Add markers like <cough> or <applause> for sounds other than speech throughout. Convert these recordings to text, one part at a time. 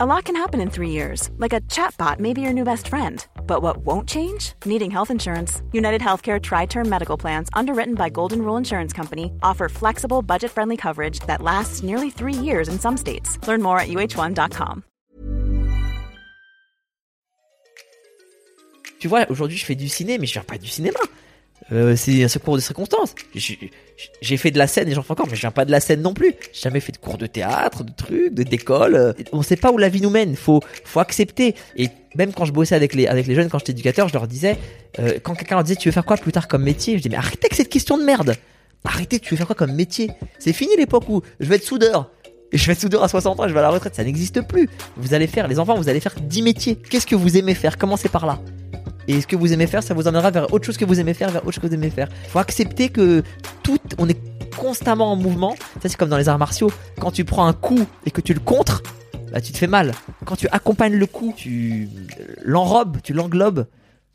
A lot can happen in three years, like a chatbot may be your new best friend. But what won't change? Needing health insurance. United Healthcare Tri Term Medical Plans, underwritten by Golden Rule Insurance Company, offer flexible, budget friendly coverage that lasts nearly three years in some states. Learn more at uh1.com. Tu vois, aujourd'hui, je fais du ciné, mais je viens pas du cinéma. Euh, c'est un secours de circonstances. J'ai- fait de la scène et j'en fais encore, mais je viens pas de la scène non plus. J'ai jamais fait de cours de théâtre, de trucs, d'école. euh. On sait pas où la vie nous mène. Faut, faut accepter. Et même quand je bossais avec les, avec les jeunes, quand j'étais éducateur, je leur disais, euh, quand quelqu'un leur disait, tu veux faire quoi plus tard comme métier? Je dis, mais arrêtez avec cette question de merde. Arrêtez, tu veux faire quoi comme métier? C'est fini l'époque où je vais être soudeur. Et je vais être soudeur à 60 ans, je vais à la retraite. Ça n'existe plus. Vous allez faire, les enfants, vous allez faire 10 métiers. Qu'est-ce que vous aimez faire? Commencez par là. Et ce que vous aimez faire, ça vous emmènera vers autre chose que vous aimez faire, vers autre chose que vous aimez faire. Faut accepter que tout, on est constamment en mouvement. Ça, c'est comme dans les arts martiaux. Quand tu prends un coup et que tu le contres, bah, tu te fais mal. Quand tu accompagnes le coup, tu l'enrobes, tu l'englobes,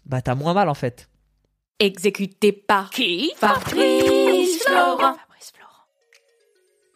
bah, t'as moins mal, en fait. Exécuté par qui? Fabrice Florent.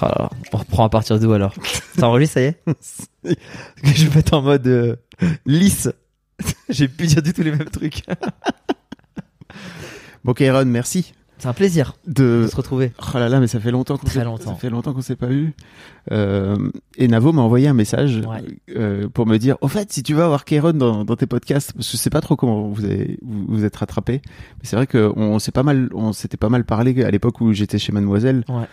Ah, on reprend à partir d'où alors? T'enregistres, ça y est? <laughs> Je vais mettre en mode euh, lisse. <laughs> J'ai pu dire du tout les mêmes trucs. <laughs> Bon Kairon, merci C'est un plaisir de... de se retrouver. Oh là là, mais ça fait longtemps qu'on s'est- longtemps. Ça fait longtemps qu'on s'est pas eu. Euh, et Navo m'a envoyé un message Ouais. euh, pour me dire, au fait, si tu veux avoir Kairon dans, dans tes podcasts, parce que je sais pas trop comment vous avez, vous, vous êtes rattrapé, mais c'est vrai que on s'est pas mal, on s'était pas mal parlé à l'époque où j'étais chez Mademoiselle. Ouais.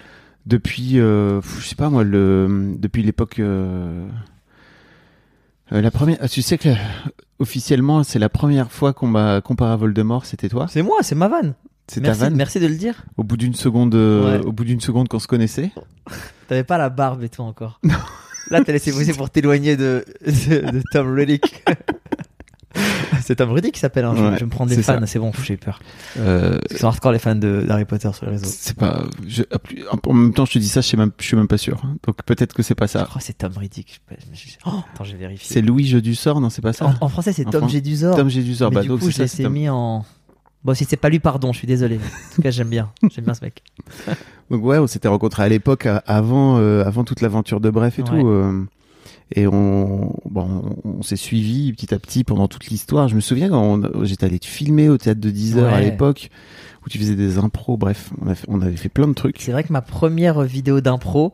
Depuis, euh, je sais pas moi, le, depuis l'époque, euh, euh, la première. ah, Tu sais que officiellement, c'est la première fois qu'on m'a comparé à Voldemort. C'était toi? C'est moi, c'est ma vanne. C'est ta Merci, vanne? merci de le dire. Au bout d'une seconde, Ouais. au bout d'une seconde qu'on se connaissait? <laughs> T'avais pas la barbe et tout encore. Là, t'as laissé poser pour t'éloigner de, de, de Tom Reddick. <laughs> <laughs> c'est Tom Reddick qui s'appelle. Hein. Je, Ouais, je me prendre des fans. C'est bon, j'ai peur. Euh, Ils sont hardcore les fans de- d'Harry Potter sur les réseaux. c'est pas. je- en même temps, je te dis ça, je sais même, je suis même pas sûr. Donc peut-être que c'est pas Je ça. crois que c'est Tom. Je- je- Oh, attends, j'ai vérifié. C'est Louis Jeu du sort, non C'est pas ça. En, en français, c'est Tom Jedusor. Tom Jedusor. Bah du donc coup, c'est je l'ai mis en. Bon, si c'est pas lui, pardon, je suis désolé. En tout cas, j'aime bien. J'aime bien ce mec. <laughs> Donc ouais, on s'était rencontrés à l'époque, avant, euh, avant toute l'aventure de Bref et Ouais. tout. euh, et on, bon, on, s'est suivi petit à petit pendant toute l'histoire. Je me souviens quand j'étais allé te filmer au théâtre de 10 heures à l'époque, où tu faisais des impros. Bref, on, a fait- on avait fait plein de trucs. C'est vrai que ma première vidéo d'impro,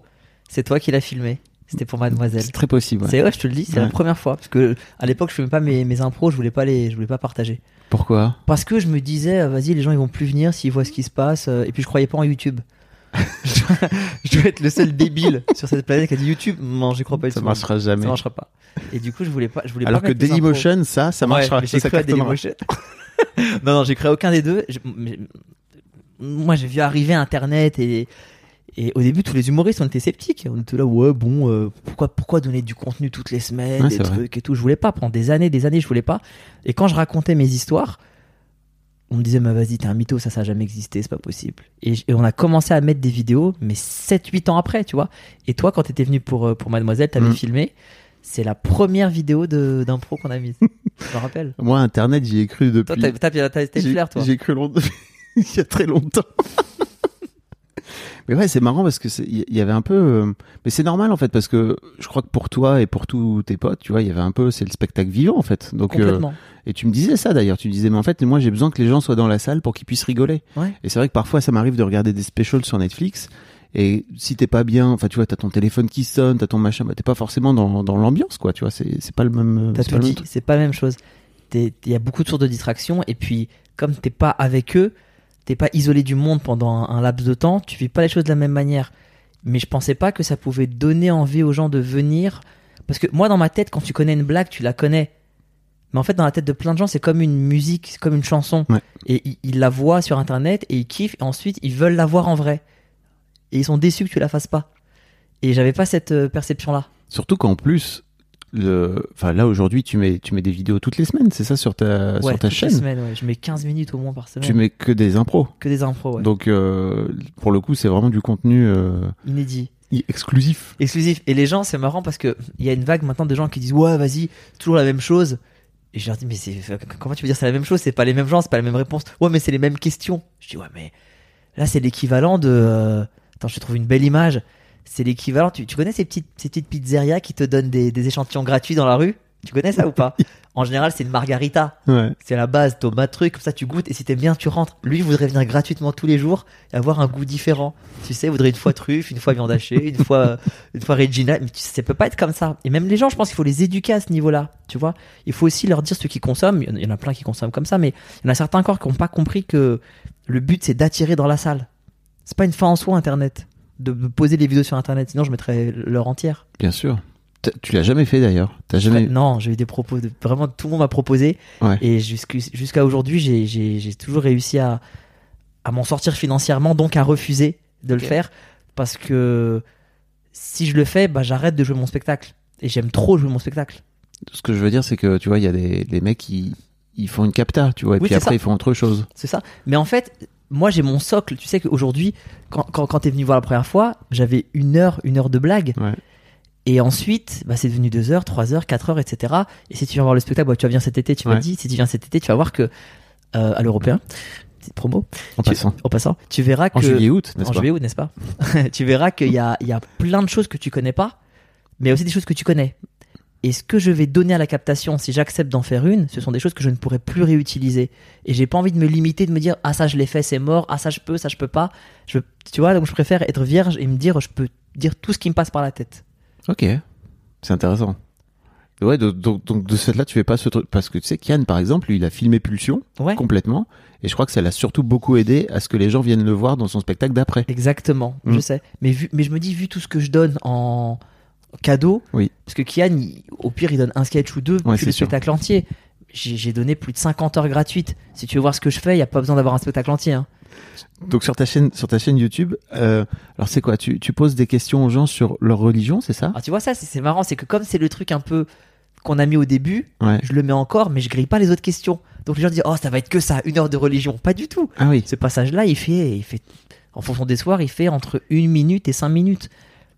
c'est toi qui l'as filmé. C'était pour Mademoiselle. C'est très possible. ouais. C'est ouais, je te le dis, c'est la première fois parce que à l'époque je filmais pas mes, mes impros, je voulais pas les je voulais pas partager. Pourquoi? Parce que je me disais euh, vas-y, les gens ils vont plus venir s'ils voient ce qui se passe euh, et puis je croyais pas en YouTube. <laughs> je, dois, je dois être le seul débile sur cette planète qui a dit YouTube. Non, j'y crois pas Ça marchera jamais. Ça marchera pas. Et du coup, je voulais pas je voulais Alors pas que. Dailymotion, ça, ça Ouais, marchera. ça, j'ai à cartonnera. Dailymotion. <laughs> non, non, j'ai créé aucun des deux. Je- mais- moi, j'ai vu arriver Internet et, et au début, tous les humoristes, on était sceptiques. On était là, ouais, bon, euh, pourquoi, pourquoi donner du contenu toutes les semaines, Ouais, des vrai. trucs et tout? Je voulais pas. Pendant des années, des années, je voulais pas. Et quand je racontais mes histoires, on me disait, mais vas-y, t'es un mytho, ça, ça a jamais existé, c'est pas possible. Et, on a commencé à mettre des vidéos, mais 7-8 ans après, tu vois. Et toi, quand t'étais venu pour, euh, pour Mademoiselle, t'avais Mm. filmé. C'est la première vidéo d'impro qu'on a mise. <laughs> je me rappelle. Moi, Internet, j'y ai cru depuis. Toi, t'as- t'as t'as- t'as flair, toi. J'ai cru longtemps. <laughs> il y a très longtemps. Mais ouais, c'est marrant parce que il y avait un peu. euh, Mais c'est normal en fait parce que je crois que pour toi et pour tous tes potes, tu vois, il y avait un peu. C'est le spectacle vivant en fait. Donc. euh, et tu me disais ça d'ailleurs. Tu me disais mais en fait moi j'ai besoin que les gens soient dans la salle pour qu'ils puissent rigoler. Ouais. Et c'est vrai que parfois ça m'arrive de regarder des specials sur Netflix. Et si t'es pas bien, enfin tu vois, t'as ton téléphone qui sonne, t'as ton machin, bah, t'es pas forcément dans, dans l'ambiance quoi, tu vois, c'est c'est pas le même. T'as c'est tout dit. C'est pas la même chose. T'es- Il y a beaucoup de sources de distraction. Et puis, comme t'es pas avec eux, t'es pas isolé du monde pendant un, un laps de temps, tu vis pas les choses de la même manière. Mais je pensais pas que ça pouvait donner envie aux gens de venir. Parce que moi, dans ma tête, quand tu connais une blague, tu la connais. Mais en fait, dans la tête de plein de gens, c'est comme une musique, c'est comme une chanson. Ouais. Et ils, ils la voient sur internet et ils kiffent. Et ensuite, ils veulent la voir en vrai. Et ils sont déçus que tu la fasses pas. Et j'avais pas cette euh, perception-là. Surtout qu'en plus, le... enfin, là aujourd'hui, tu mets, tu mets des vidéos toutes les semaines, c'est ça, sur ta, Ouais, sur ta toutes les chaîne? semaines, ouais. Je mets 15 minutes au moins par semaine. Tu mets que des impros. Que des impros, ouais. Donc, euh, pour le coup, c'est vraiment du contenu euh, Inédit. exclusif. Exclusif. Et les gens, c'est marrant parce que il y a une vague maintenant de gens qui disent ouais, vas-y, toujours la même chose. Et je leur dis mais c'est comment tu veux dire c'est la même chose? C'est pas les mêmes gens, c'est pas la même réponse. Ouais, mais c'est les mêmes questions. Je dis ouais, mais là c'est l'équivalent de. euh, Attends, je te trouve une belle image. C'est l'équivalent. Tu, tu connais ces petites ces petites pizzerias qui te donnent des, des échantillons gratuits dans la rue? Tu connais ça ou pas? <laughs> En général, c'est une margarita. Ouais. C'est la base, tomate truc, comme ça tu goûtes et si t'aimes bien tu rentres. Lui il voudrait venir gratuitement tous les jours et avoir un goût différent. Tu sais, il voudrait une fois <laughs> truffe, une fois viande hachée, une fois une fois Regina, mais tu- ça peut pas être comme ça. Et même les gens, je pense qu'il faut les éduquer à ce niveau-là, tu vois. Il faut aussi leur dire ceux qui consomment, il y en a- il y en a plein qui consomment comme ça, mais il y en a certains encore qui n'ont pas compris que le but c'est d'attirer dans la salle. C'est pas une fin en soi internet de poser les vidéos sur internet, sinon je mettrais l'heure entière. Bien sûr. Tu l'as jamais fait d'ailleurs. T'as jamais. Non, j'ai eu des propos de vraiment tout le monde m'a proposé Ouais. et jusqu'à aujourd'hui, j'ai- j'ai j'ai toujours réussi à à m'en sortir financièrement, donc à refuser de le faire parce que si je le fais, bah j'arrête de jouer mon spectacle et j'aime trop jouer mon spectacle. Ce que je veux dire, c'est que tu vois, il y a des, des mecs qui ils font une capta, tu vois, et Oui, puis après ça. ils font autre chose. C'est ça. Mais en fait, moi j'ai mon socle. Tu sais qu'aujourd'hui, quand, quand, quand t'es venu voir la première fois, j'avais une heure, une heure de blague. Ouais. Et ensuite, bah, c'est devenu deux heures, trois heures, quatre heures, etc. Et si tu viens voir le spectacle, bah, tu vas venir cet été, tu m'as Ouais. dit, si tu viens cet été, tu vas voir que, euh, à l'européen, petite promo, En tu- passant. en passant, tu verras que. En juillet-août, n'est-ce pas juillet août, n'est-ce pas? Tu verras qu'il y a, il y a plein de choses que tu connais pas, mais aussi des choses que tu connais. Et ce que je vais donner à la captation, si j'accepte d'en faire une, ce sont des choses que je ne pourrai plus réutiliser. Et j'ai pas envie de me limiter, de me dire ah ça je l'ai fait, c'est mort, ah ça je peux, ça je peux pas. Je, tu vois, donc je préfère être vierge et me dire je peux dire tout ce qui me passe par la tête. Ok, c'est intéressant. Ouais, donc, donc, donc de ce fait-là, tu fais pas ce truc parce que tu sais, Kian, par exemple, lui, il a filmé Pulsion Ouais. complètement, et je crois que ça l'a surtout beaucoup aidé à ce que les gens viennent le voir dans son spectacle d'après. Exactement, Mm. je sais. Mais, vu, mais je me dis, vu tout ce que je donne en cadeau, Oui. parce que Kian, il- au pire, il donne un sketch ou deux, Ouais, puis c'est le sûr. spectacle entier. J'ai donné plus de 50 heures gratuites. Si tu veux voir ce que je fais, il n'y a pas besoin d'avoir un spectacle entier. hein. Donc sur ta chaîne, sur ta chaîne YouTube, euh, alors c'est quoi? Tu, tu poses des questions aux gens sur leur religion, c'est ça? Alors tu vois, ça, c'est c'est marrant, c'est que comme c'est le truc un peu qu'on a mis au début, Ouais. je le mets encore, mais je grille pas les autres questions. Donc les gens disent, oh, ça va être que ça, une heure de religion. Pas du tout. Ah oui. Ce passage-là, il fait, il fait, en fonction des soirs, il fait entre une minute et cinq minutes.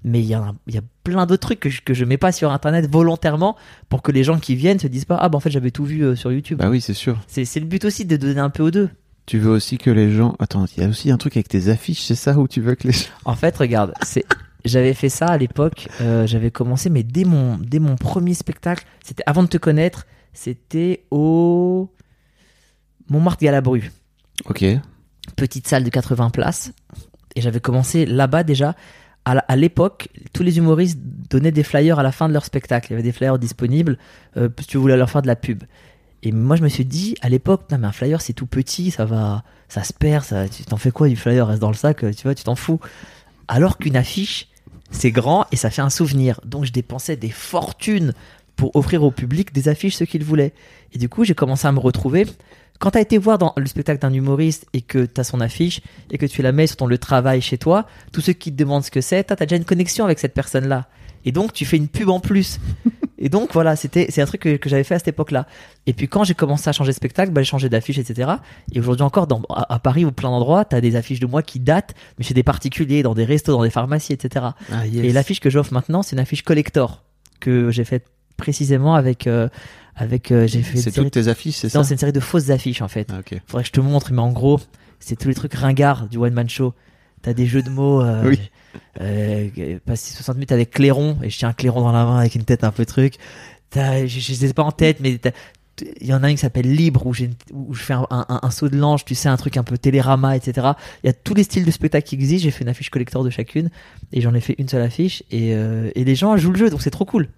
Mais il y, a, il y a plein d'autres trucs que je, que je mets pas sur internet volontairement pour que les gens qui viennent se disent pas, ah bah en fait j'avais tout vu euh, sur YouTube. Bah oui, c'est sûr. C'est c'est le but aussi de donner un peu aux deux. Tu veux aussi que les gens. Attends, il y a aussi un truc avec tes affiches, c'est ça où tu veux que les gens. En fait, regarde, c'est j'avais fait ça à l'époque, euh, j'avais commencé, mais dès mon, dès mon premier spectacle, c'était avant de te connaître, c'était au Montmartre Galabru, Ok. petite salle de 80 places, et j'avais commencé là-bas déjà. À l'époque, tous les humoristes donnaient des flyers à la fin de leur spectacle. Il y avait des flyers disponibles euh, si tu voulais leur faire de la pub. Et moi, je me suis dit, à l'époque, mais un flyer, c'est tout petit, ça va, ça se perd, ça, tu t'en fais quoi du flyer, reste dans le sac, euh, tu vois, tu t'en fous. Alors qu'une affiche, c'est grand et ça fait un souvenir. Donc, je dépensais des fortunes pour offrir au public des affiches ce qu'il voulait. Et du coup, j'ai commencé à me retrouver. Quand tu as été voir dans le spectacle d'un humoriste et que tu as son affiche et que tu la mets sur ton le travail chez toi, tous ceux qui te demandent ce que c'est, tu as déjà une connexion avec cette personne-là. Et donc, tu fais une pub en plus. <laughs> Et donc, voilà, c'était, c'est un truc que, que j'avais fait à cette époque-là. Et puis, quand j'ai commencé à changer de spectacle, bah, j'ai changé d'affiche, etc. Et aujourd'hui encore, dans, à, à Paris ou plein d'endroits, tu as des affiches de moi qui datent, mais chez des particuliers, dans des restos, dans des pharmacies, etc. Ah Et l'affiche que j'offre maintenant, c'est une affiche collector que j'ai faite précisément avec, euh, avec, euh, j'ai fait C'est toutes tes affiches, c'est ça non, c'est une série de fausses affiches en fait. Ah, ok. Faudrait que je te montre, mais en gros, c'est tous les trucs ringards du one man show. T'as des jeux de mots. Euh, Oui. euh, passer 60 minutes avec clairon et je tiens un clairon dans la main avec une tête un peu truc. T'as, je, je sais pas en tête, mais il y en a une qui s'appelle Libre où, j'ai, une- où je fais un, un- un saut de l'ange, tu sais, un truc un peu télérama, etc. Il y a tous les styles de spectacle qui existent. J'ai fait une affiche collector de chacune et j'en ai fait une seule affiche et, euh, et les gens jouent le jeu donc c'est trop cool.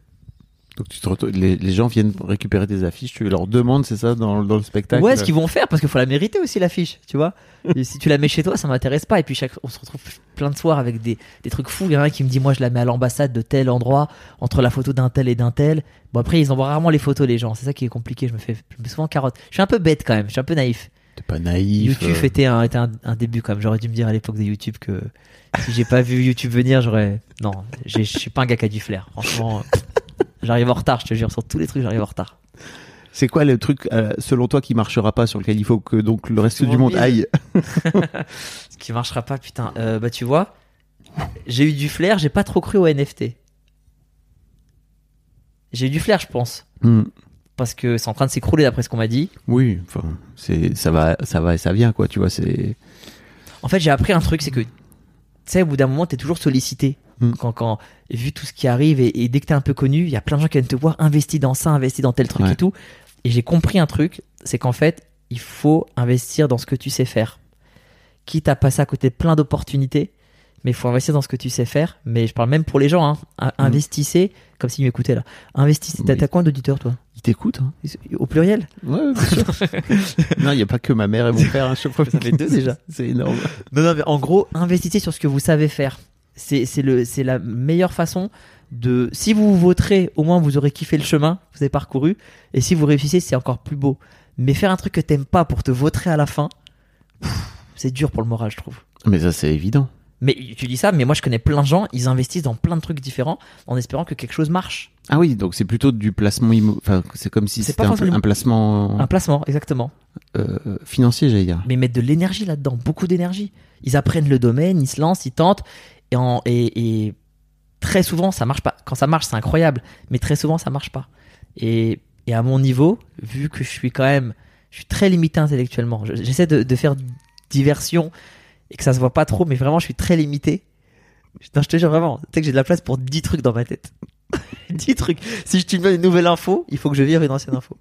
Donc tu te retrouves- les, les gens viennent récupérer tes affiches, tu leur demandes, c'est ça, dans, dans le spectacle? Ouais, ce qu'ils vont faire, parce qu'il faut la mériter aussi l'affiche, tu vois. Et si tu la mets chez toi, ça m'intéresse pas. Et puis chaque, on se retrouve plein de soirs avec des, des trucs fous. Il y en a un qui me dit, moi, je la mets à l'ambassade de tel endroit, entre la photo d'un tel et d'un tel. Bon, après, ils envoient rarement les photos, les gens. C'est ça qui est compliqué. Je me fais, je me fais souvent carotte. Je suis un peu bête quand même. Je suis un peu naïf. T'es pas naïf. YouTube euh, était, un, était un, un début quand même. J'aurais dû me dire à l'époque de YouTube que si j'ai pas vu YouTube venir, j'aurais. Non, je suis pas un gars qui a du flair. Franchement, j'arrive en retard, je te jure. Sur tous les trucs, j'arrive en retard. C'est quoi le truc, euh, selon toi, qui marchera pas, sur lequel il faut que donc le reste du monde aille <laughs> Ce qui marchera pas, putain. Euh, bah, tu vois, j'ai eu du flair, j'ai pas trop cru au NFT. J'ai eu du flair, je pense. Hmm. Parce que c'est en train de s'écrouler d'après ce qu'on m'a dit. Oui, enfin, c'est ça va, ça va et ça vient, quoi. Tu vois, c'est. En fait, j'ai appris un truc, c'est que, tu sais, au bout d'un moment, t'es toujours sollicité. Mm. Quand, quand, vu tout ce qui arrive, et, et dès que t'es un peu connu, il y a plein de gens qui viennent te voir investi dans ça, investi dans tel truc Ouais. et tout. Et j'ai compris un truc, c'est qu'en fait, il faut investir dans ce que tu sais faire. Quitte à passer à côté de plein d'opportunités, mais il faut investir dans ce que tu sais faire. Mais je parle même pour les gens, hein. In- Investissez, comme s'ils m'écoutaient là. Investissez. T'as t'as combien d'auditeurs, toi? Il t'écoute, hein Au pluriel? Ouais, bien sûr. <laughs> non, il y a pas que ma mère et mon père. Hein, chaque fois. Ça fait deux déjà. c'est énorme. Non, non, mais en gros, investissez sur ce que vous savez faire. C'est la meilleure façon de. Si vous voterez, au moins vous aurez kiffé le chemin que vous avez parcouru. Et si vous réussissez, c'est encore plus beau. Mais faire un truc que t'aimes pas pour te voter à la fin, c'est dur pour le moral, je trouve. Mais ça, c'est évident. Mais tu dis ça, mais moi je connais plein de gens, ils investissent dans plein de trucs différents en espérant que quelque chose marche. Ah oui, donc c'est plutôt du placement immo... Enfin, c'est comme si C'est c'était pas un, un placement Un placement, exactement. euh, financier, j'allais dire. mais ils mettent de l'énergie là-dedans, beaucoup d'énergie. Ils apprennent le domaine, ils se lancent, ils tentent, et, très souvent ça marche pas. Quand ça marche, c'est incroyable, mais très souvent ça marche pas. Et, et à mon niveau, vu que je suis quand même, je suis très limité intellectuellement. Je- J'essaie de, de faire diversion et que ça se voit pas trop, mais vraiment je suis très limité. Non, je te jure vraiment, tu sais que j'ai de la place pour 10 trucs dans ma tête. <laughs> 10 trucs. Si je te donne une nouvelle info, il faut que je vire une ancienne info.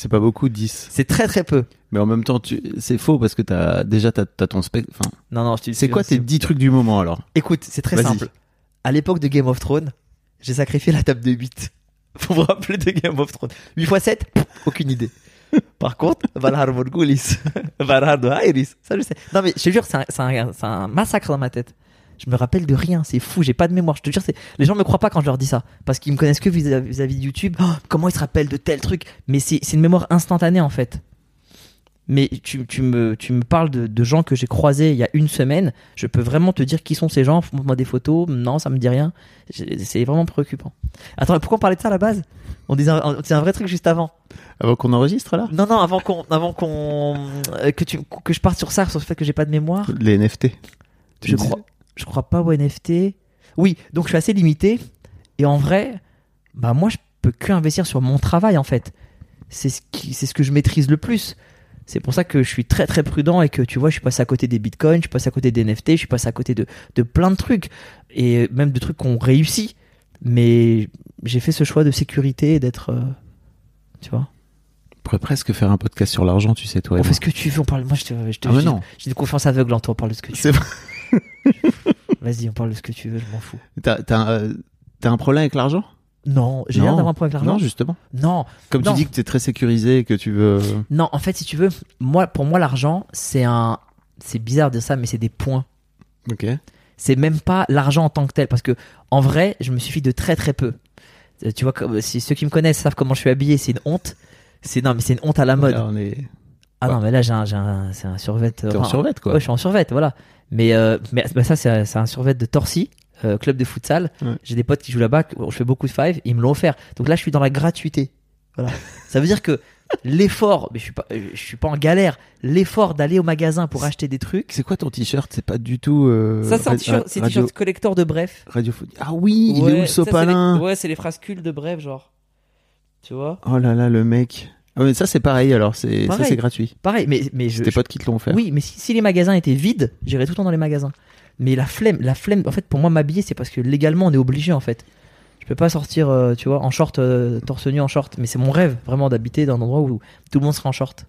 C'est pas beaucoup, 10. C'est très très peu. Mais en même temps, tu... c'est faux parce que t'as déjà t'as, t'as ton spec. Enfin, Non, non, je c'est quoi tes 10 trucs du moment alors? Écoute, c'est très simple. À l'époque de Game of Thrones, j'ai sacrifié la table de 8. Faut vous rappeler de Game of Thrones? 8 x 7, aucune idée. <laughs> Par contre, Valhar Morgulis, <laughs> Valhar de Iris, ça je sais. Non mais je te jure, c'est un, c'est un- c'est un massacre dans ma tête. Je me rappelle de rien, c'est fou, j'ai pas de mémoire. Je te jure, les gens me croient pas quand je leur dis ça. Parce qu'ils me connaissent que vis-à-vis vis-à-vis de YouTube. Oh, comment ils se rappellent de tel truc? Mais c'est, une mémoire instantanée en fait. Mais tu, tu, me, tu me parles de, de gens que j'ai croisés il y a une semaine. Je peux vraiment te dire qui sont ces gens. Montre-moi des photos. Non, ça me dit rien. C'est vraiment préoccupant. Attends, pourquoi on parlait de ça à la base? On disait un, on disait un vrai truc juste avant. Avant qu'on enregistre là? Non, non, avant qu'on, avant qu'on, euh, que tu, que je parte sur ça, sur le fait que j'ai pas de mémoire. Les NFT. Tu Je crois, je crois pas au NFT. Oui, donc je suis assez limité. Et en vrai, bah moi, je peux que investir sur mon travail en fait. C'est ce qui, c'est ce que je maîtrise le plus. C'est pour ça que je suis très très prudent et que tu vois, je suis passé à côté des bitcoins, je suis passé à côté des NFT, je suis passé à côté de, de plein de trucs et même de trucs qu'on réussit. Mais j'ai fait ce choix de sécurité et d'être, euh, tu vois. On pourrait presque faire un podcast sur l'argent, tu sais, toi. on fait ce que tu veux. On parle. Moi, je te, je te Ah, mais non. J'ai une confiance aveugle en toi. On parle de ce que tu C'est vrai. <laughs> Vas-y, on parle de ce que tu veux. Je m'en fous. T'as, un- t'as un problème avec l'argent? Non, j'ai Non. l'air d'avoir un problème avec Non, l'argent. justement. Non, Comme Non. tu dis que t'es très sécurisé et que tu veux. non. En fait, si tu veux, moi, pour moi, l'argent, c'est un, c'est bizarre de ça, mais c'est des points. Ok. C'est même pas l'argent en tant que tel, parce que en vrai, je me suffis de très très peu. Euh, Tu vois, si ceux qui me connaissent savent comment je suis habillé, c'est une honte. C'est non, mais c'est une honte à la mode. Là, on est. Ah non, mais là, j'ai un, j'ai un, c'est un survêt. euh, T'es en enfin, survêt, quoi. Ouais, je suis en survêt, voilà. Mais, euh, mais bah, ça, c'est un- c'est un survêt de Torcy, euh, club de futsal. Ouais. J'ai des potes qui jouent là-bas, je fais beaucoup de five, ils me l'ont offert. Donc là, je suis dans la gratuité. Voilà. ça veut dire que l'effort, mais je suis pas, euh, je suis pas en galère, l'effort d'aller au magasin pour acheter des trucs. C'est quoi ton t-shirt? C'est pas du tout. euh, Ça, c'est un t-shirt, ra- c'est un radio- t-shirt collector de bref. Radiophonie. Ah oui, il est où le ça, c'est les- sopalin? Ouais, c'est les frascules de bref, genre. Tu vois? Oh là là, le mec. Ah mais ça c'est pareil alors, c'est ça Pareil. c'est gratuit. Pareil, mais, mais je. C'est tes potes qui te l'ont offert. Oui, mais si, si les magasins étaient vides, j'irais tout le temps dans les magasins. Mais la flemme, la flemme, en fait, pour moi, m'habiller, c'est parce que légalement, on est obligé, en fait. Je peux pas sortir, euh, tu vois, en short, euh, torse nu en short. Mais c'est mon rêve, vraiment, d'habiter dans un endroit où tout le monde sera en short.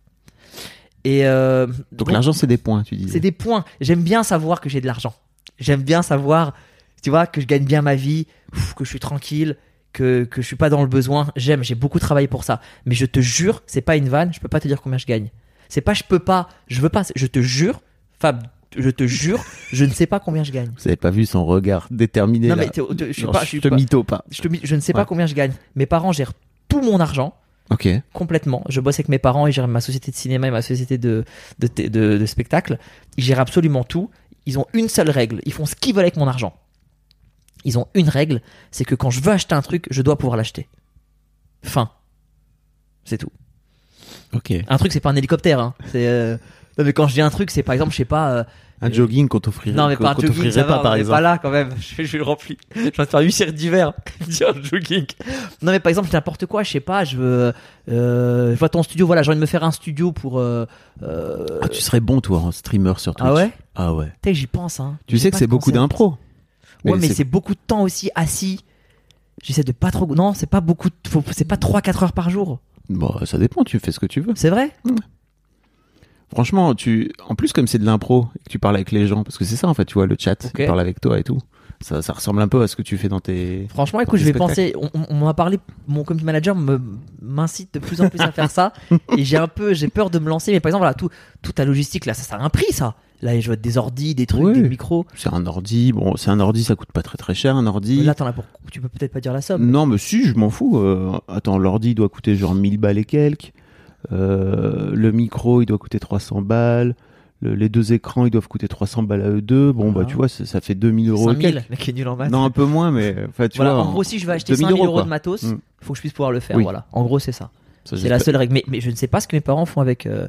Et euh, Donc bon, l'argent c'est des points, tu disais. c'est des points. J'aime bien savoir que j'ai de l'argent. J'aime bien savoir, tu vois, que je gagne bien ma vie, ouf, que je suis tranquille, que, que je suis pas dans le besoin. J'aime, j'ai beaucoup travaillé pour ça. Mais je te jure, c'est pas une vanne, je peux pas te dire combien je gagne. C'est pas je peux pas, je veux pas, je te jure, Fab, je te jure, <laughs> je ne sais pas combien je gagne. Vous avez pas vu son regard déterminé Non là. mais je suis Non, pas, je te pas- mytho pas. je, te je ne sais pas combien je gagne. Mes parents gèrent tout mon argent Ok. complètement. Je bosse avec mes parents, ils gèrent ma société de cinéma et ma société de, de, de, de- de spectacle. Ils gèrent absolument tout. Ils ont une seule règle. Ils font ce qu'ils veulent avec mon argent. Ils ont une règle, c'est que quand je veux acheter un truc, je dois pouvoir l'acheter. Fin. C'est tout. Ok. Un truc, c'est pas un hélicoptère. Hein. C'est. euh, Non mais quand je dis un truc, c'est par exemple, je sais pas. euh, Un jogging qu'on t'offrirait Non mais pas un jogging, ça pas va, par on est exemple. pas là quand même. <laughs> Je, je le remplis. Je vais te faire 8 séries d'hiver. <laughs> Dis un jogging. Non mais par exemple n'importe quoi, je sais pas, je veux, euh, je vois ton studio, voilà, j'ai envie de me faire un studio pour. Euh, Ah, tu serais bon toi en streamer sur Twitch. ah ouais? Ah ouais. Tu j'y pense. Hein. Tu sais que pas c'est beaucoup d'impro. Ouais, mais c'est- beaucoup de temps aussi assis. J'essaie de pas trop. Non, c'est pas beaucoup. faut- C'est pas 3-4 heures par jour. Bon, ça dépend, tu fais ce que tu veux. C'est vrai? Franchement, tu en plus comme c'est de l'impro et que tu parles avec les gens parce que c'est ça en fait, tu vois le chat, Ok. ils parlent avec toi et tout. Ça, ça ressemble un peu à ce que tu fais dans tes Franchement, Dans écoute, je vais penser. On, on- on m'en a parlé. Mon community manager m'incite de plus en plus à faire ça, <laughs> et j'ai un peu, j'ai peur de me lancer. Mais par exemple, voilà, tout, toute ta logistique là, ça, ça a un prix, ça. Là, je vois des ordis, des trucs, Oui. des micros. c'est un ordi. Bon, c'est un ordi, ça coûte pas très très cher un ordi. Là, t'en as pour. Tu peux peut-être pas dire la somme. Non, mais si, je m'en fous. Euh, attends, l'ordi doit coûter genre 1000 balles et quelques. Euh, le micro, il doit coûter 300 balles. Le- les deux écrans, ils doivent coûter 300 balles à eux deux. Bon, bah, Ah. tu vois, ça, ça fait 2000 euros et 5000, quelques. mec est nul en maths. Non, un peu moins, mais enfin, tu voilà, vois. en gros, si je veux acheter 2000 5000 euros, quoi. de matos, Mm. faut que je puisse pouvoir le faire. Oui. Voilà. En gros, c'est ça. Ça, C'est la seule règle. Mais, mais je ne sais pas ce que mes parents font avec. euh,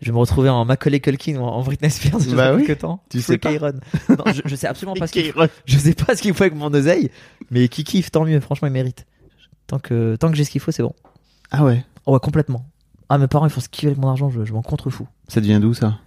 Je vais me retrouver en Macaulay Culkin ou en Britney Spears. Bah sais oui. quelques temps. Tu Free sais pas. <laughs> Non, je, je sais absolument pas ce qu'il Je sais pas ce qu'il faut avec mon oseille, mais qui kiffe, tant mieux. Franchement, il mérite. Tant que, tant que j'ai ce qu'il faut, c'est bon. Ah ouais. Oh, ouais, complètement. Ah, mes parents, ils font ce qu'ils veulent avec mon argent, je, je m'en contrefous. Ça devient d'où ça?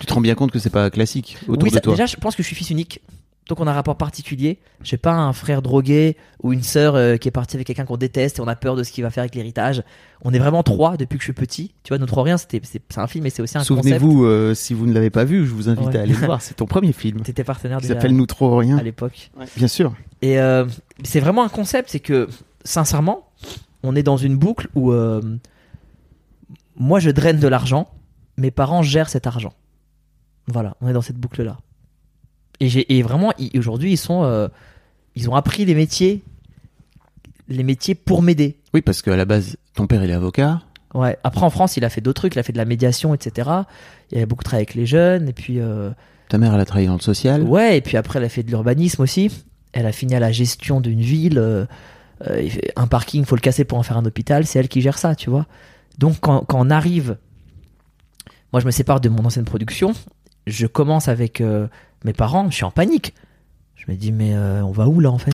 Tu te rends bien compte que c'est pas classique autour oui, de ça- toi? déjà, je pense que je suis fils unique. Donc, on a un rapport particulier. J'ai pas un frère drogué ou une sœur euh, qui est partie avec quelqu'un qu'on déteste et on a peur de ce qu'il va faire avec l'héritage. On est vraiment trois depuis que je suis petit. Tu vois, Notre Rien, c'était, c'est, un film, mais c'est aussi un concept. Souvenez-vous, euh, si vous ne l'avez pas vu, je vous invite Ouais. à aller le voir. <laughs> C'est ton premier film. T'étais partenaire Qui s'appelle Nous trop rien. à l'époque. Bien sûr. Et euh, c'est vraiment un concept, c'est que sincèrement, on est dans une boucle où euh, moi je draine de l'argent, mes parents gèrent cet argent. Voilà, on est dans cette boucle-là. Et, vraiment, aujourd'hui, ils sont, euh, ils ont appris les métiers, les métiers pour m'aider. Oui, parce qu'à la base, ton père il est avocat. Ouais. Après, en France, il a fait d'autres trucs, il a fait de la médiation, etc. Il a beaucoup travaillé avec les jeunes, et puis. euh, Ta mère elle a travaillé dans le social. Ouais, et puis après, elle a fait de l'urbanisme aussi. Elle a fini à la gestion d'une ville. euh, il un parking, faut le casser pour en faire un hôpital. C'est elle qui gère ça, tu vois. Donc, quand, quand on arrive, moi, je me sépare de mon ancienne production. Je commence avec euh, mes parents. Je suis en panique. Je me dis, mais euh, on va où là, en fait?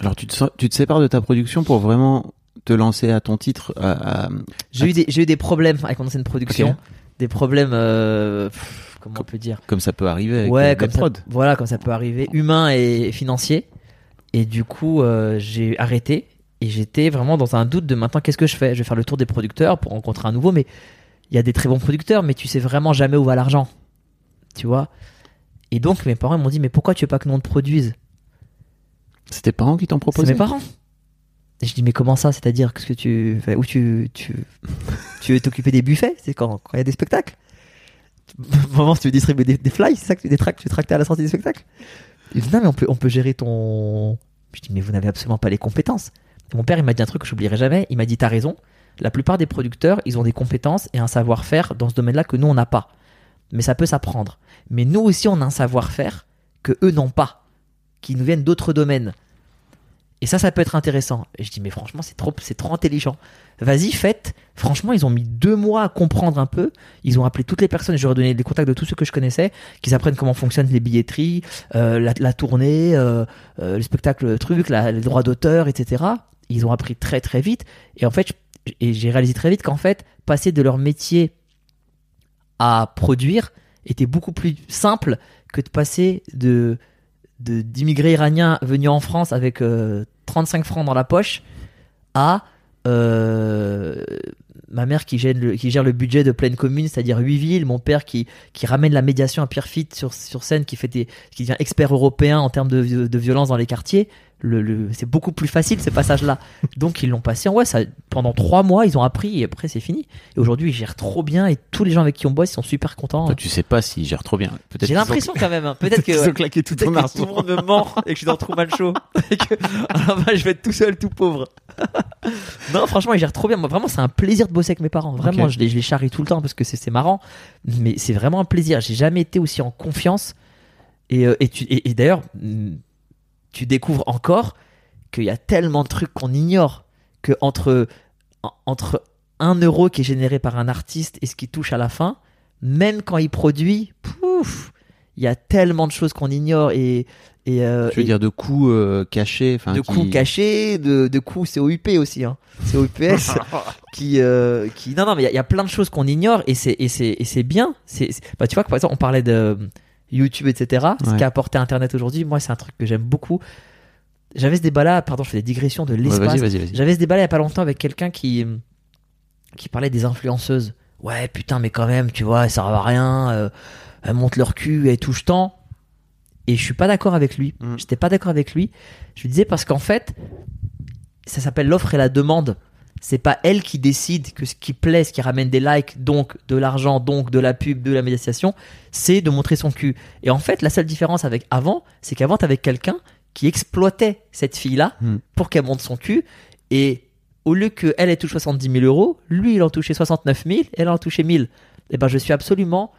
Alors tu te, tu te sépares de ta production pour vraiment te lancer à ton titre. à- à- J'ai eu, des- j'ai eu des problèmes avec mon ancienne production. Des problèmes. euh, pff, comment on peut dire? comme ça peut arriver avec ouais, euh, comme ça, voilà, comme ça peut arriver, humain et financier. Et du coup, euh, j'ai arrêté et j'étais vraiment dans un doute de maintenant qu'est-ce que je fais? Je vais faire le tour des producteurs pour rencontrer un nouveau, mais il y a des très bons producteurs, mais tu sais vraiment jamais où va l'argent, tu vois? Et donc mes parents m'ont dit mais pourquoi tu veux pas que nous on te produise? C'est tes parents qui t'ont C'est proposé mes parents. Et je dis mais comment ça C'est-à-dire qu'est-ce que tu fais Où tu tu tu veux t'occuper des buffets? C'est quand quand il y a des spectacles Maman, tu veux distribuer des, des fly, c'est ça que tu des tracts, tu veux tracter à la sortie des spectacles Il dit non mais on peut on peut gérer ton. Je dis mais vous n'avez absolument pas les compétences. Et mon père il m'a dit un truc que j'oublierai jamais. Il m'a dit t'as raison. La plupart des producteurs ils ont des compétences et un savoir-faire dans ce domaine-là que nous on n'a pas. Mais ça peut s'apprendre. Mais nous aussi on a un savoir-faire que eux n'ont pas, qui nous viennent d'autres domaines. Et ça, ça peut être intéressant. Et je dis, mais franchement, c'est trop, c'est trop intelligent. Vas-y, faites. Franchement, ils ont mis deux mois à comprendre un peu. Ils ont appelé toutes les personnes. Ai donné des contacts de tous ceux que je connaissais, qu'ils apprennent comment fonctionnent les billetteries, euh, la, tournée, euh, euh, le spectacle, le truc, les droits d'auteur, etc. Ils ont appris très très vite. Et en fait, et j'ai réalisé très vite qu'en fait, passer de leur métier à produire était beaucoup plus simple que de passer de- d'immigrés iraniens venus en France avec euh, 35 francs dans la poche à euh, ma mère qui gère, le, budget de pleine commune, c'est-à-dire 8 villes, mon père qui, qui ramène la médiation à Pierrefitte sur, sur scène, qui, fait des, qui devient expert européen en termes de, de violence dans les quartiers. Le, le- c'est beaucoup plus facile ce passage-là. Donc ils l'ont passé. Ouais, ça, pendant trois mois, ils ont appris et après c'est fini. Et aujourd'hui, ils gèrent trop bien et tous les gens avec qui on bosse, ils sont super contents. Toi, tu sais pas s'il gère trop bien. Peut-être J'ai ont- l'impression quand même. hein. Peut-être que ont claqué tout Peut-être ton que tout le monde me ment et que je suis dans Truman Show. <laughs> et que à la fin, je vais être tout seul, tout pauvre. <laughs> non, franchement, ils gèrent trop bien. Moi, vraiment, c'est un plaisir de bosser avec mes parents. Vraiment, je, les, je les charrie tout le temps parce que c'est c'est marrant. Mais c'est vraiment un plaisir. J'ai jamais été aussi en confiance. Et, euh, et, tu- et- et d'ailleurs, tu découvres encore qu'il y a tellement de trucs qu'on ignore. Que entre, en- entre un euro qui est généré par un artiste et ce qui touche à la fin, même quand il produit, pouf, il y a tellement de choses qu'on ignore et, et, euh, Tu veux et dire de coûts euh, cachés, de qui- coûts cachés, de, de coûts COUP aussi, hein. COUPS <laughs> qui, euh, qui, non non mais il y a- il y, a plein de choses qu'on ignore et c'est et c'est et c'est bien. C'est- bah tu vois que par exemple on parlait de YouTube etc. Ce Ouais. qu'a apporté Internet aujourd'hui, moi c'est un truc que j'aime beaucoup. J'avais ce débat là, pardon, je fais des digressions de Ouais, l'espace. Vas-y. J'avais ce débat là il y a pas longtemps avec quelqu'un qui qui parlait des influenceuses. Ouais, putain, mais quand même, tu vois, elles servent à rien. euh, elles montent leur cul, elles touchent tant. Et je suis pas d'accord avec lui. Mm. J'étais pas d'accord avec lui. Je lui disais parce qu'en fait, ça s'appelle l'offre et la demande. C'est pas elle qui décide que ce qui plaît, ce qui ramène des likes, donc de l'argent, donc de la pub, de la médiation, c'est de montrer son cul. Et en fait, la seule différence avec avant, c'est qu'avant, t'avais quelqu'un qui exploitait cette fille-là Hmm. pour qu'elle monte son cul. Et au lieu qu'elle elle touche 70 000 euros, lui, il en touchait 69 000, elle en touchait 1000. Et ben, je suis absolument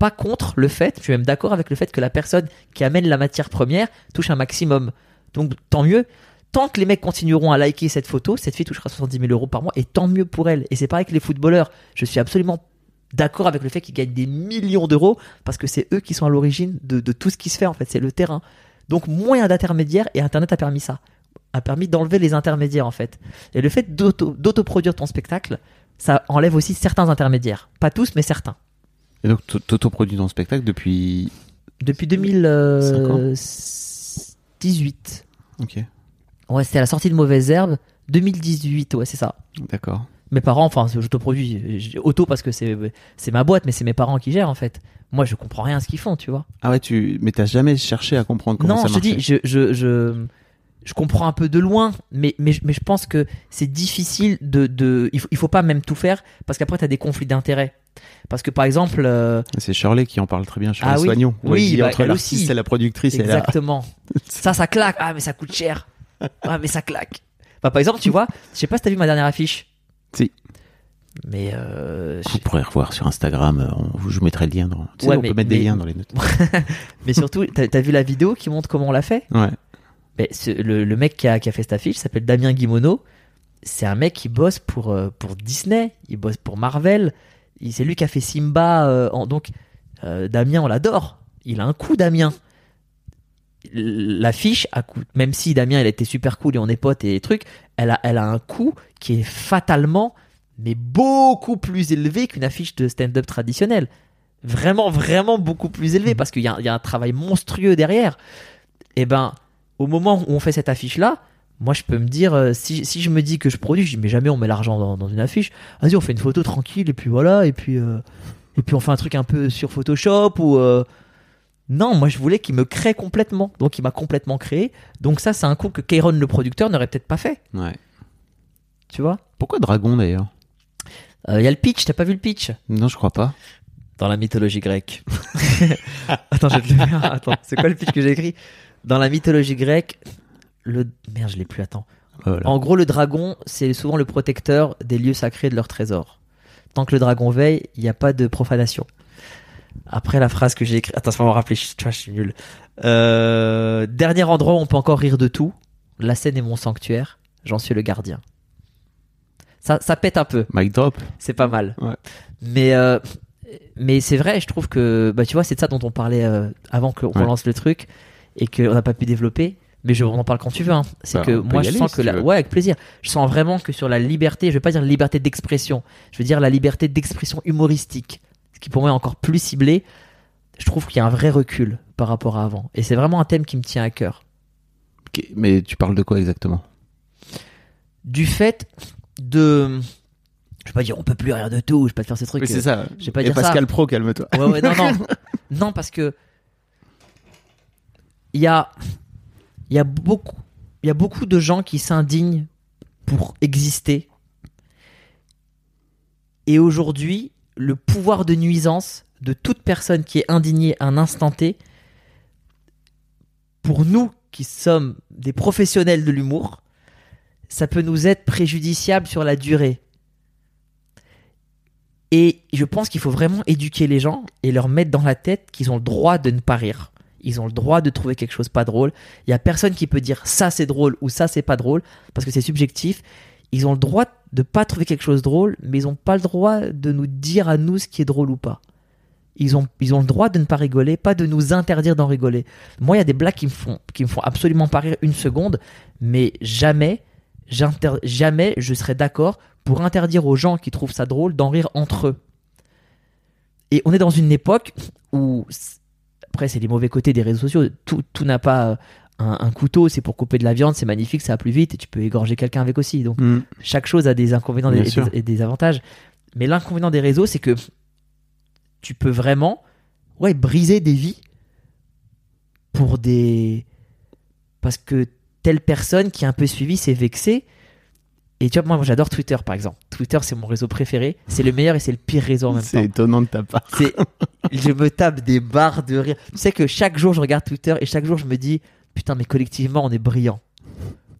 pas contre le fait, je suis même d'accord avec le fait que la personne qui amène la matière première touche un maximum. Donc, tant mieux. Tant que les mecs continueront à liker cette photo, cette fille touchera 70 000 euros par mois et tant mieux pour elle. Et c'est pareil que les footballeurs. Je suis absolument d'accord avec le fait qu'ils gagnent des millions d'euros parce que c'est eux qui sont à l'origine de, de tout ce qui se fait en fait. C'est le terrain. Donc moins d'intermédiaires et Internet a permis ça. A permis d'enlever les intermédiaires en fait. Et le fait d'auto- d'autoproduire ton spectacle, ça enlève aussi certains intermédiaires. Pas tous, mais certains. Et donc, t'autoproduis ton spectacle depuis. Depuis ans 2018. Ok, Ouais, c'était à la sortie de Mauvaise Herbe. 2018, ouais, c'est ça. d'accord. Mes parents, enfin, j'autoproduis. Auto parce que c'est ma boîte, mais c'est mes parents qui gèrent en fait. Moi, je comprends rien à ce qu'ils font, tu vois. Ah ouais, tu. Mais t'as jamais cherché à comprendre comment non, ça je te dis, je, je, je, je comprends un peu de loin, mais, mais, mais je pense que c'est difficile de. de il, faut, il faut pas même tout faire parce qu'après, tu as des conflits d'intérêts. Parce que par exemple. euh, C'est Shirley qui en parle très bien, Shirley Ah oui. Soignon. Oui, bah, entre l'artiste aussi. et la productrice, exactement. <laughs> ça, ça claque. Ah, mais ça coûte cher. <laughs> Ah, mais ça claque. Bah, par exemple, tu vois, je sais pas si t'as vu ma dernière affiche. Si. Mais. Euh, Vous pourrez revoir sur Instagram. euh, on- je vous mettrai le lien dans. Tu sais, Ouais, on mais- peut mettre des liens dans les notes. <laughs> mais surtout, t'as as vu la vidéo qui montre comment on l'a fait? Ouais. Mais ce- le, le mec qui a, qui a fait cette affiche s'appelle Damien Guimono. C'est un mec qui bosse pour, euh, pour Disney, il bosse pour Marvel. C'est lui qui a fait Simba. euh, en- donc, euh, Damien, on l'adore. Il a un coup, Damien. L'affiche, même si Damien, il a été super cool et on est potes et trucs, elle a, elle a un coût qui est fatalement, mais beaucoup plus élevé qu'une affiche de stand-up traditionnelle. Vraiment, vraiment beaucoup plus élevé parce qu'il y, y a un travail monstrueux derrière. Et ben, au moment où on fait cette affiche là, moi je peux me dire, euh, si, si je me dis que je produis, je dis mais jamais on met l'argent dans, dans une affiche. Vas-y, on fait une photo tranquille et puis voilà, et puis euh, et puis on fait un truc un peu sur Photoshop ou euh, non, moi je voulais qu'il me crée complètement, donc il m'a complètement créé. Donc ça c'est un coup que Kairon le producteur n'aurait peut-être pas fait, ouais. tu vois? Pourquoi Dragon d'ailleurs? Il y a le pitch, t'as pas vu le pitch? Non, je crois pas. Dans la mythologie grecque. <laughs> Attends, je vais te le faire. Attends, c'est quoi le pitch que j'ai écrit? Dans la mythologie grecque, le merde, je l'ai plus. Attends. Voilà. En gros, le dragon, c'est souvent le protecteur des lieux sacrés de leurs trésors. Tant que le dragon veille, il n'y a pas de profanation. Après la phrase que j'ai écrite, attends, ça va me rappeler, je- tu vois, je suis nul. Euh, dernier endroit où on peut encore rire de tout. La scène est mon sanctuaire, j'en suis le gardien. Ça, ça pète un peu, Mic drop. c'est pas mal. Ouais. Mais, euh, mais c'est vrai, je trouve que, bah, tu vois, c'est de ça dont on parlait euh, avant qu'on Ouais. lance le truc et qu'on n'a pas pu développer. Mais je, on en parle quand tu veux. hein. C'est Bah, que moi, je aller, sens si que la, ouais, avec plaisir. Je sens vraiment que sur la liberté, je vais pas dire liberté d'expression, je veux dire la liberté d'expression humoristique, qui pour moi est encore plus ciblé. Je trouve qu'il y a un vrai recul par rapport à avant. Et c'est vraiment un thème qui me tient à cœur. Mais tu parles de quoi exactement? Du fait de, je vais pas dire on peut plus rire de tout, je vais pas te faire ces trucs. Oui, c'est ça. je vais pas Et dire ça. Pascal Pro, calme-toi. Ouais, ouais, non, non. <laughs> non, parce que il y a, il y a beaucoup, il y a beaucoup de gens qui s'indignent pour exister. Et aujourd'hui, le pouvoir de nuisance de toute personne qui est indignée à un instant T, pour nous qui sommes des professionnels de l'humour, ça peut nous être préjudiciable sur la durée. Et je pense qu'il faut vraiment éduquer les gens et leur mettre dans la tête qu'ils ont le droit de ne pas rire. Ils ont le droit de trouver quelque chose pas drôle. Il y a personne qui peut dire ça c'est drôle ou ça c'est pas drôle parce que c'est subjectif. Ils ont le droit de pas trouver quelque chose drôle, mais ils ont pas le droit de nous dire à nous ce qui est drôle ou pas. Ils ont, ils ont le droit de ne pas rigoler, pas de nous interdire d'en rigoler. Moi, il y a des blagues qui me font, qui me font absolument pas rire une seconde, mais jamais, jamais je serais d'accord pour interdire aux gens qui trouvent ça drôle d'en rire entre eux. Et on est dans une époque où, après, c'est les mauvais côtés des réseaux sociaux. Tout, tout n'a pas un, un couteau, c'est pour couper de la viande, c'est magnifique, ça va plus vite et tu peux égorger quelqu'un avec aussi. Donc, Hmm. chaque chose a des inconvénients et des, sûr. et des avantages. Mais l'inconvénient des réseaux, c'est que tu peux vraiment ouais, briser des vies pour des. Parce que telle personne qui a un peu suivi s'est vexée. Et tu vois, moi, moi, j'adore Twitter par exemple. Twitter, c'est mon réseau préféré. C'est le meilleur et c'est le pire réseau en même temps. C'est étonnant de ta part. Je me tape des barres de rire. Tu sais que chaque jour, je regarde Twitter et chaque jour, je me dis, putain, mais collectivement, on est brillant.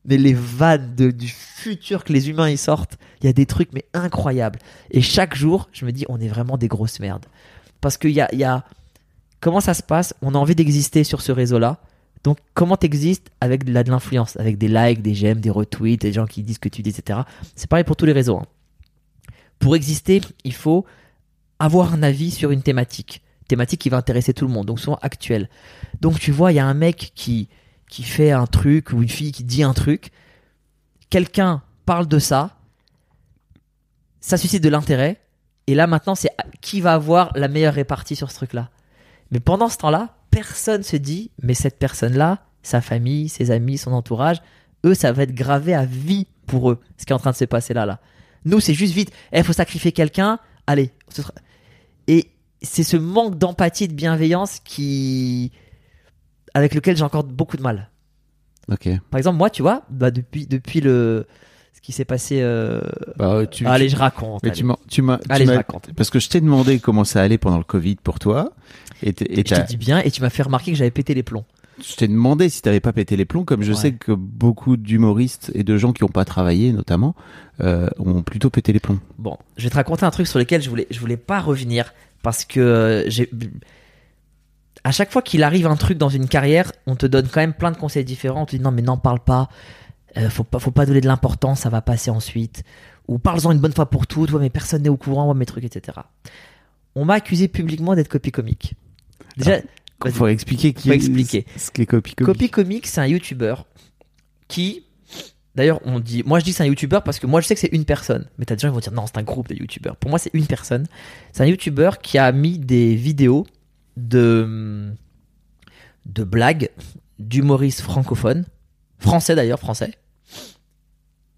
Mais les vannes du futur que les humains y sortent, il y a des trucs, mais incroyables. Et chaque jour, je me dis, on est vraiment des grosses merdes. Parce qu'il y a, y a, comment ça se passe? On a envie d'exister sur ce réseau-là. Donc, comment t'existes avec de l'influence, avec des likes, des j'aime, des retweets, des gens qui disent que tu dis, etc. C'est pareil pour tous les réseaux. hein. Pour exister, il faut avoir un avis sur une thématique. Thématique qui va intéresser tout le monde, donc souvent actuelle. Donc tu vois, il y a un mec qui, qui fait un truc ou une fille qui dit un truc. Quelqu'un parle de ça. Ça suscite de l'intérêt. Et là maintenant, c'est qui va avoir la meilleure répartie sur ce truc-là? Mais pendant ce temps-là, personne se dit, mais cette personne-là, sa famille, ses amis, son entourage, eux, ça va être gravé à vie pour eux, ce qui est en train de se passer là, là. Nous, c'est juste vite, il faut sacrifier quelqu'un, allez. Et c'est ce manque d'empathie de bienveillance qui. Avec lequel j'ai encore beaucoup de mal. Ok. Par exemple, moi, tu vois, bah, depuis, depuis le. ce qui s'est passé. euh, Bah, tu, allez, tu- je raconte. mais allez. tu m'as, Allez, je raconte. parce que je t'ai demandé comment ça allait pendant le Covid pour toi, et, et Je te dis bien, et tu m'as fait remarquer que j'avais pété les plombs. je t'ai demandé si t'avais pas pété les plombs, comme je Ouais. sais que beaucoup d'humoristes et de gens qui ont pas travaillé, notamment, euh, ont plutôt pété les plombs. Bon, je vais te raconter un truc sur lequel je voulais, je voulais pas revenir parce que euh, j'ai. À chaque fois qu'il arrive un truc dans une carrière, on te donne quand même plein de conseils différents. On te dit non, mais n'en parle pas. Euh, faut pas, faut pas donner de l'importance, ça va passer ensuite. Ou parle-en une bonne fois pour toutes. Ouais, mais personne n'est au courant, ouais, mes trucs, etc. On m'a accusé publiquement d'être copie comique. Déjà, Il Vas-y. faut expliquer qui Faut expliquer. ce qu'est copy Copy Comic, c'est un youtubeur qui. D'ailleurs, on dit. Moi, je dis c'est un youtubeur parce que moi, je sais que c'est une personne. Mais t'as des gens qui vont dire non, c'est un groupe de youtubeurs. Pour moi, c'est une personne. C'est un youtubeur qui a mis des vidéos de. de blagues d'humoristes francophones. Français d'ailleurs, français.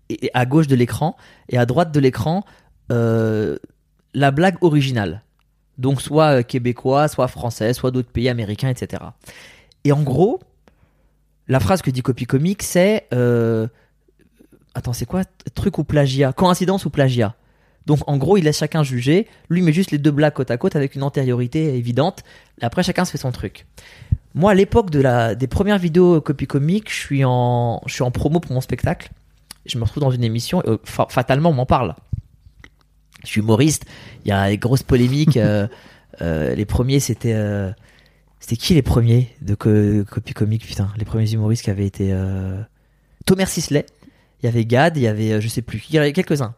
Et à gauche de l'écran. Et à droite de l'écran, euh, la blague originale. Donc, soit euh, québécois, soit français, soit d'autres pays américains, etc. Et en gros, la phrase que dit Copy Comic, c'est. euh, Attends, c'est quoi? Truc ou plagiat? Coïncidence ou plagiat? Donc en gros, il laisse chacun juger. Lui met juste les deux blagues côte à côte avec une antériorité évidente. Après, chacun se fait son truc. Moi, à l'époque de la, des premières vidéos Copy Comic, je suis, en, je suis en promo pour mon spectacle. Je me retrouve dans une émission. et, euh, fa- fatalement, on m'en parle. Je suis humoriste. Il y a des grosses polémiques. euh, <laughs> euh, les premiers, c'était. c'était qui les premiers de co- Copy Comic Putain, les premiers humoristes qui avaient été. Thomas Sisley, il y avait Gad, il y avait je sais plus il y avait quelques-uns.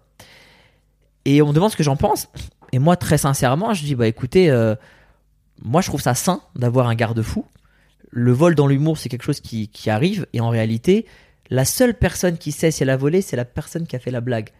Et on me demande ce que j'en pense. Et moi, très sincèrement, je dis bah écoutez, euh, moi je trouve ça sain d'avoir un garde-fou. Le vol dans l'humour, c'est quelque chose qui, qui arrive. Et en réalité, la seule personne qui sait si elle a volé, c'est la personne qui a fait la blague.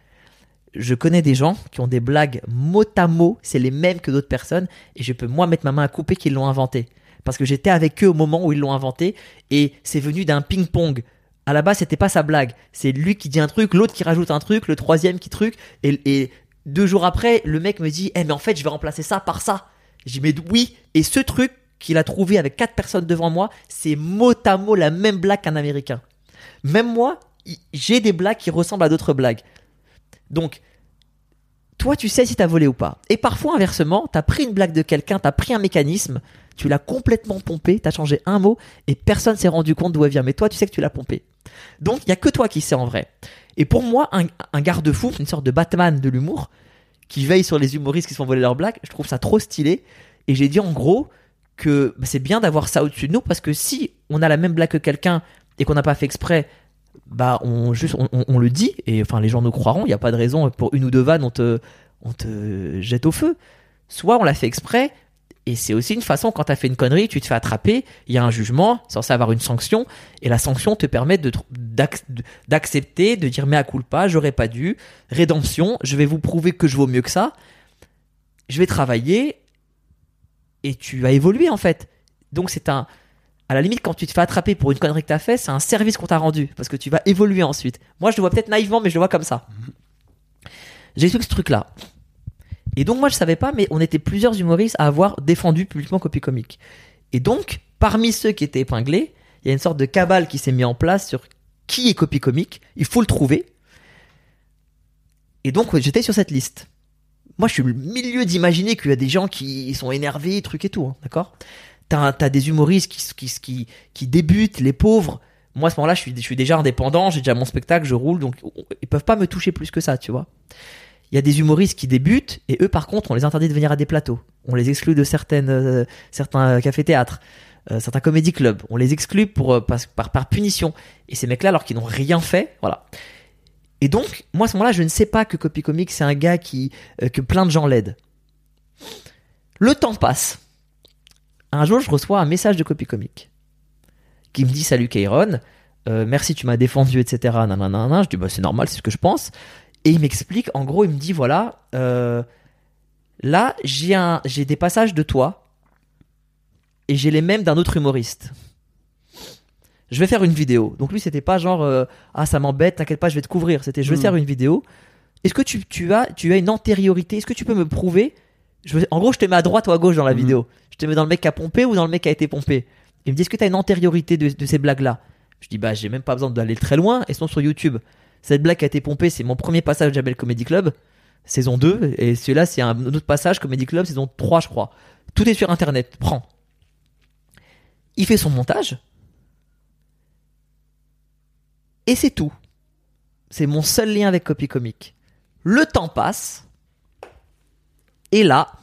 Je connais des gens qui ont des blagues mot à mot, c'est les mêmes que d'autres personnes, et je peux moi mettre ma main à couper qu'ils l'ont inventé. Parce que j'étais avec eux au moment où ils l'ont inventé, et c'est venu d'un ping-pong. À la base, c'était pas sa blague. C'est lui qui dit un truc, l'autre qui rajoute un truc, le troisième qui truc, et, et deux jours après, le mec me dit, eh mais en fait, je vais remplacer ça par ça. J'ai mais oui, et ce truc qu'il a trouvé avec quatre personnes devant moi, c'est mot à mot la même blague qu'un américain. Même moi, j'ai des blagues qui ressemblent à d'autres blagues. Donc, toi, tu sais si t'as volé ou pas. Et parfois, inversement, t'as pris une blague de quelqu'un, t'as pris un mécanisme, tu l'as complètement pompé, t'as changé un mot, et personne s'est rendu compte d'où elle vient. Mais toi, tu sais que tu l'as pompé. Donc, il y a que toi qui sais en vrai. Et pour moi, un, un garde-fou, une sorte de Batman de l'humour, qui veille sur les humoristes qui se font voler leurs blagues, je trouve ça trop stylé. Et j'ai dit en gros que bah, c'est bien d'avoir ça au-dessus de nous, parce que si on a la même blague que quelqu'un et qu'on n'a pas fait exprès, bah on juste on, le dit et enfin les gens nous croiront. Il n'y a pas de raison pour une ou deux vannes on te on te jette au feu. Soit on l'a fait exprès et c'est aussi une façon quand t'as fait une connerie, tu te fais attraper, il y a un jugement censé avoir une sanction et la sanction te permet de tr- d'ac- d'accepter, de dire mais à culpa, j'aurais pas dû, rédemption, je vais vous prouver que je vaux mieux que ça. Je vais travailler et tu vas évoluer en fait. Donc c'est un à la limite, quand tu te fais attraper pour une connerie que t'as fait, c'est un service qu'on t'a rendu parce que tu vas évoluer ensuite. Moi, je le vois peut-être naïvement, mais je le vois comme ça. J'ai su ce truc-là. Et donc, moi, je savais pas, mais on était plusieurs humoristes à avoir défendu publiquement Copie Comique. Et donc, parmi ceux qui étaient épinglés, il y a une sorte de cabale qui s'est mis en place sur qui est Copie Comique. Il faut le trouver. Et donc, j'étais sur cette liste. Moi, je suis le milieu d'imaginer qu'il y a des gens qui sont énervés, trucs et tout, hein, d'accord? T'as as des humoristes qui, qui, qui, qui débutent, les pauvres. Moi, à ce moment-là, je suis, je suis déjà indépendant, j'ai déjà mon spectacle, je roule, donc ils peuvent pas me toucher plus que ça, tu vois. Il y a des humoristes qui débutent, et eux, par contre, on les interdit de venir à des plateaux. On les exclut de certaines, euh, certains cafés-théâtres, euh, certains comédie-clubs. On les exclut pour, euh, par, par, punition. Et ces mecs-là, alors qu'ils n'ont rien fait, voilà. Et donc, moi, à ce moment-là, je ne sais pas que Copy Comic, c'est un gars qui, euh, que plein de gens l'aident. Le temps passe. Un jour, je reçois un message de Copy Comic qui me dit Salut Kairon, euh, merci, tu m'as défendu, etc. Je dis Bah, c'est normal, c'est ce que je pense. Et il m'explique, en gros, il me dit Voilà, euh, là, j'ai un, j'ai des passages de toi et j'ai les mêmes d'un autre humoriste. Je vais faire une vidéo. Donc lui, c'était pas genre euh, ah ça m'embête, t'inquiète pas, je vais te couvrir. C'était je vais Mm. faire une vidéo. Est-ce que tu, tu as tu as une antériorité? Est-ce que tu peux me prouver? Je veux- En gros, je te mets à droite ou à gauche dans la Mhm. vidéo. Je te mets dans le mec qui a pompé ou dans le mec qui a été pompé. Il me dit est-ce que tu as une antériorité de, de ces blagues là Je dis bah j'ai même pas besoin d'aller très loin. Elles sont sur YouTube. Cette blague a été pompée, c'est mon premier passage Jamel Comedy Club, saison 2 et celui-là c'est un autre passage Comedy Club saison 3 je crois. Tout est sur internet. Prends. Il fait son montage. Et c'est tout. C'est mon seul lien avec Copy Comic. Le temps passe. Et là,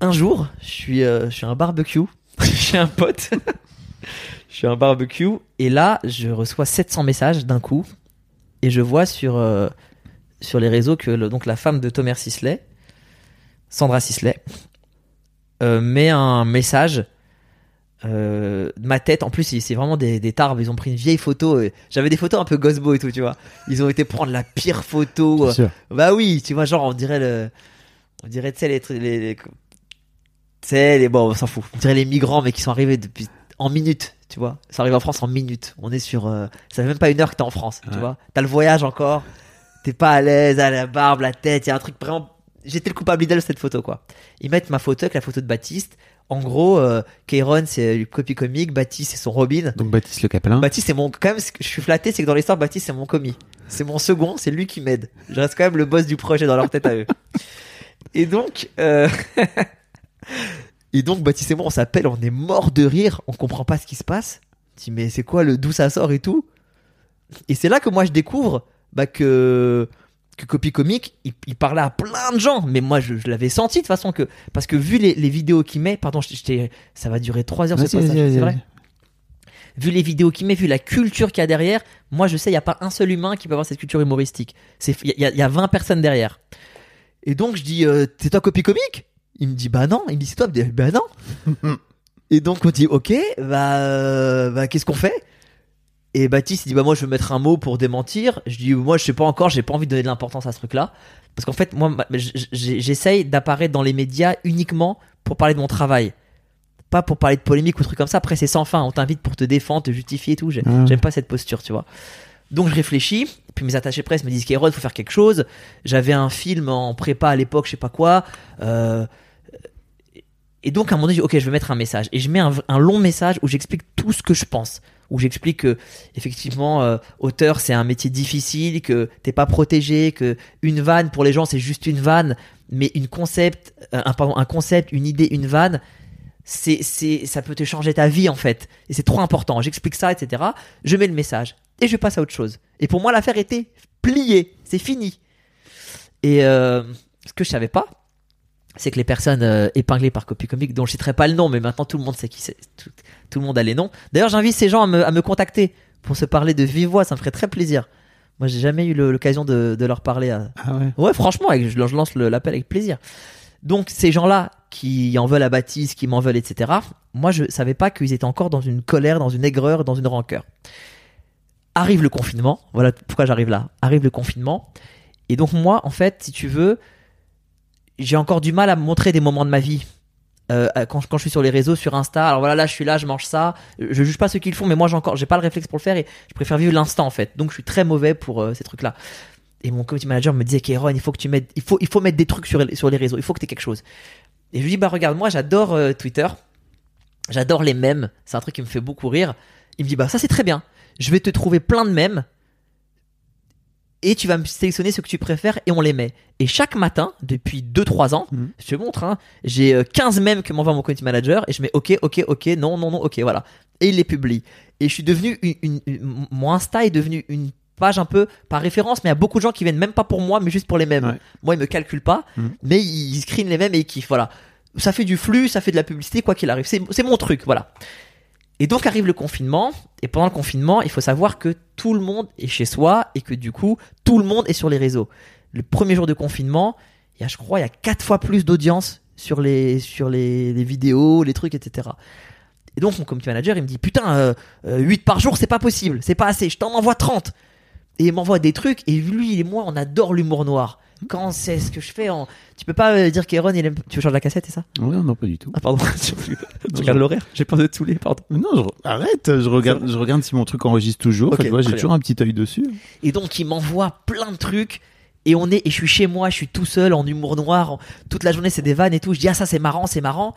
un jour, je suis, euh, je suis un barbecue. <laughs> Un pote. Je suis à un barbecue. Et là, je reçois 700 messages d'un coup. Et je vois sur, euh, sur les réseaux que le- donc la femme de Thomas Sisley, Sandra Sisley, euh, met un message euh, ma tête en plus c'est vraiment des, des tarbes ils ont pris une vieille photo j'avais des photos un peu Gosbo et tout tu vois ils ont été prendre la pire photo euh, bah oui tu vois genre on dirait le on dirait tu sais les les, les tu sais les bon on s'en fout on dirait les migrants mais qui sont arrivés depuis en minutes tu vois. Ça arrive en France en minutes. On est sur euh, ça fait même pas une heure que t'es en France tu vois. T'as le voyage encore. T'es pas à l'aise à la barbe la tête. Il y a un truc vraiment j'étais le coupable idéal de cette photo quoi. Ils mettent ma photo avec la photo de Baptiste. En gros euh, Kairon c'est le copie comique. Baptiste c'est son Robin. Donc Baptiste Le Capelin. Baptiste c'est mon quand même ce que je suis flatté c'est que dans l'histoire Baptiste c'est mon commis. C'est mon second c'est lui qui m'aide. Je reste quand même le boss du projet dans leur tête à eux. Et donc euh, <laughs> et donc Baptiste et moi on s'appelle on est mort de rire on comprend pas ce qui se passe. On dit mais c'est quoi le d'où ça sort et tout? Et c'est là que moi je découvre bah, que que Copy Comic il, il parlait à plein de gens. Mais moi je, je l'avais senti de toute façon que parce que vu les, les vidéos qu'il met pardon je- je t'ai- ça va durer 3 heures c'est vrai. vu les vidéos qu'il met, vu la culture qu'il y a derrière, moi je sais, il n'y a pas un seul humain qui peut avoir cette culture humoristique. C'est- Il y, y a 20 personnes derrière. Et donc je dis, euh, c'est toi copie comique? Il me dit, bah non. Il me dit, c'est toi Je dis, Bah non. <laughs> Et donc on dit, ok, bah, euh, bah qu'est-ce qu'on fait? Et Baptiste il dit, bah moi je veux mettre un mot pour démentir. Je dis, moi je sais pas encore, j'ai pas envie de donner de l'importance à ce truc-là. Parce qu'en fait, moi, j'essaye d'apparaître dans les médias uniquement pour parler de mon travail. Pas pour parler de polémique ou trucs comme ça. Après, c'est sans fin. On t'invite pour te défendre, te justifier et tout. J'ai-. J'aime pas cette posture, tu vois. Donc je réfléchis. Puis mes attachés presse me disent Kéron, faut faire quelque chose. J'avais un film en prépa à l'époque, je sais pas quoi. Euh, et donc à un moment donné, je dis, ok, je vais mettre un message. Et je mets un, long message où j'explique tout ce que je pense. Où j'explique que effectivement, euh, auteur c'est un métier difficile, que t'es pas protégé, que une vanne pour les gens c'est juste une vanne, mais une concept, euh, un pardon, un concept, une idée, une vanne, c'est c'est ça peut te changer ta vie en fait. Et c'est trop important. J'explique ça, etc. Je mets le message et je passe à autre chose. Et pour moi, l'affaire était pliée, c'est fini. Et euh, ce que je savais pas, c'est que les personnes euh, épinglées par Copy Comic, dont je citerai pas le nom, mais maintenant tout le monde sait qui c'est, tout, tout le monde a les noms. D'ailleurs, j'invite ces gens à me, à me contacter pour se parler de vive voix, ça me ferait très plaisir. Moi, j'ai jamais eu l'occasion de, de leur parler. À... Ah ouais. Ouais, franchement, je, je lance l'appel avec plaisir. Donc, ces gens-là qui en veulent à Baptiste, qui m'en veulent, etc., moi, je savais pas qu'ils étaient encore dans une colère, dans une aigreur, dans une rancœur. Arrive le confinement, voilà pourquoi j'arrive là. Arrive le confinement. Et donc, moi, en fait, si tu veux, j'ai encore du mal à montrer des moments de ma vie. Euh, quand, je suis sur les réseaux, sur Insta, alors voilà, là je suis là, je mange ça. Je juge pas ceux qui le font, mais moi j'ai encore, j'ai pas le réflexe pour le faire et je préfère vivre l'instant en fait. Donc je suis très mauvais pour euh, ces trucs-là. Et mon community manager me disait, Kéron, il faut que tu mettes, il faut, il faut mettre des trucs sur, sur les réseaux, il faut que tu aies quelque chose. Et je lui dis, bah regarde, moi j'adore euh, Twitter, j'adore les mèmes, c'est un truc qui me fait beaucoup rire. Il me dit, bah ça c'est très bien, je vais te trouver plein de mèmes et tu vas me sélectionner ce que tu préfères et on les met. Et chaque matin, depuis 2-3 ans, Mhm. je te montre, hein, j'ai euh, 15 mèmes que m'envoie mon community manager et je mets ok, ok, ok, non, non, non, ok, voilà. Et il les publie. Et je suis devenu une, une- une- mon Insta est devenu une page un peu par référence, mais il y a beaucoup de gens qui viennent même pas pour moi, mais juste pour les mêmes. Ouais. Moi, ils me calculent pas, Mhm. mais ils, screenent les mêmes et ils kiffent, voilà. Ça fait du flux, ça fait de la publicité, quoi qu'il arrive. C'est mon truc, voilà. Et donc arrive le confinement, et pendant le confinement, il faut savoir que tout le monde est chez soi et que du coup, tout le monde est sur les réseaux. Le premier jour de confinement, il y a, je crois, il y a quatre fois plus d'audience sur les, sur les, vidéos, les trucs, etc. Et donc mon community manager, il me dit, putain, euh, euh, 8 par jour, c'est pas possible, c'est pas assez, je t'en envoie 30. Et il m'envoie des trucs, et lui et moi, on adore l'humour noir. Quand c'est ce que je fais, en... tu peux pas euh, dire qu'Aaron, il aime... Tu veux changer la cassette, c'est ça? Ouais, non, pas du tout. Ah pardon, <laughs> tu regardes l'horaire, j'ai pas de tous les, pardon. Non, je... arrête, je regarde, je regarde si mon truc enregistre toujours. Ok, Enfin, tu vois, j'ai toujours un petit œil dessus. Et donc il m'envoie plein de trucs. Et on est, et je suis chez moi, je suis tout seul en humour noir. en- toute la journée c'est des vannes et tout. Je dis ah ça c'est marrant, c'est marrant.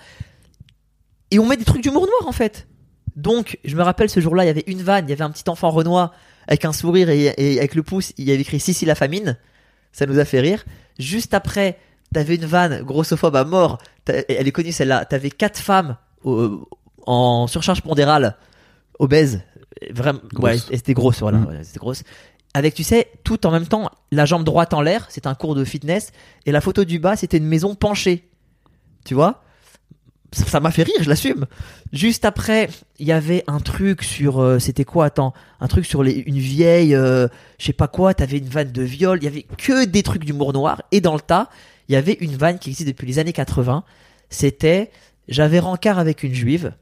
Et on met des trucs d'humour noir en fait. Donc je me rappelle ce jour-là, il y avait une vanne, il y avait un petit enfant renois avec un sourire et, et avec le pouce, il y avait écrit Sissi la famine. Ça nous a fait rire. Juste après, t'avais une vanne grossophobe à mort. Elle est connue celle-là. T'avais quatre femmes au- en surcharge pondérale, obèses. Vraiment, ouais, étaient grosses, voilà, Mm. c'était grosse. Avec, tu sais, tout en même temps, la jambe droite en l'air, c'était un cours de fitness, et la photo du bas, c'était une maison penchée. Tu vois? Ça m'a fait rire, je l'assume. Juste après, il y avait un truc sur, euh, c'était quoi Attends, un truc sur les, une vieille, euh, je sais pas quoi. T'avais une vanne de viol. Il y avait que des trucs d'humour noir. Et dans le tas, il y avait une vanne qui existe depuis les années 80. C'était, j'avais rencard avec une juive.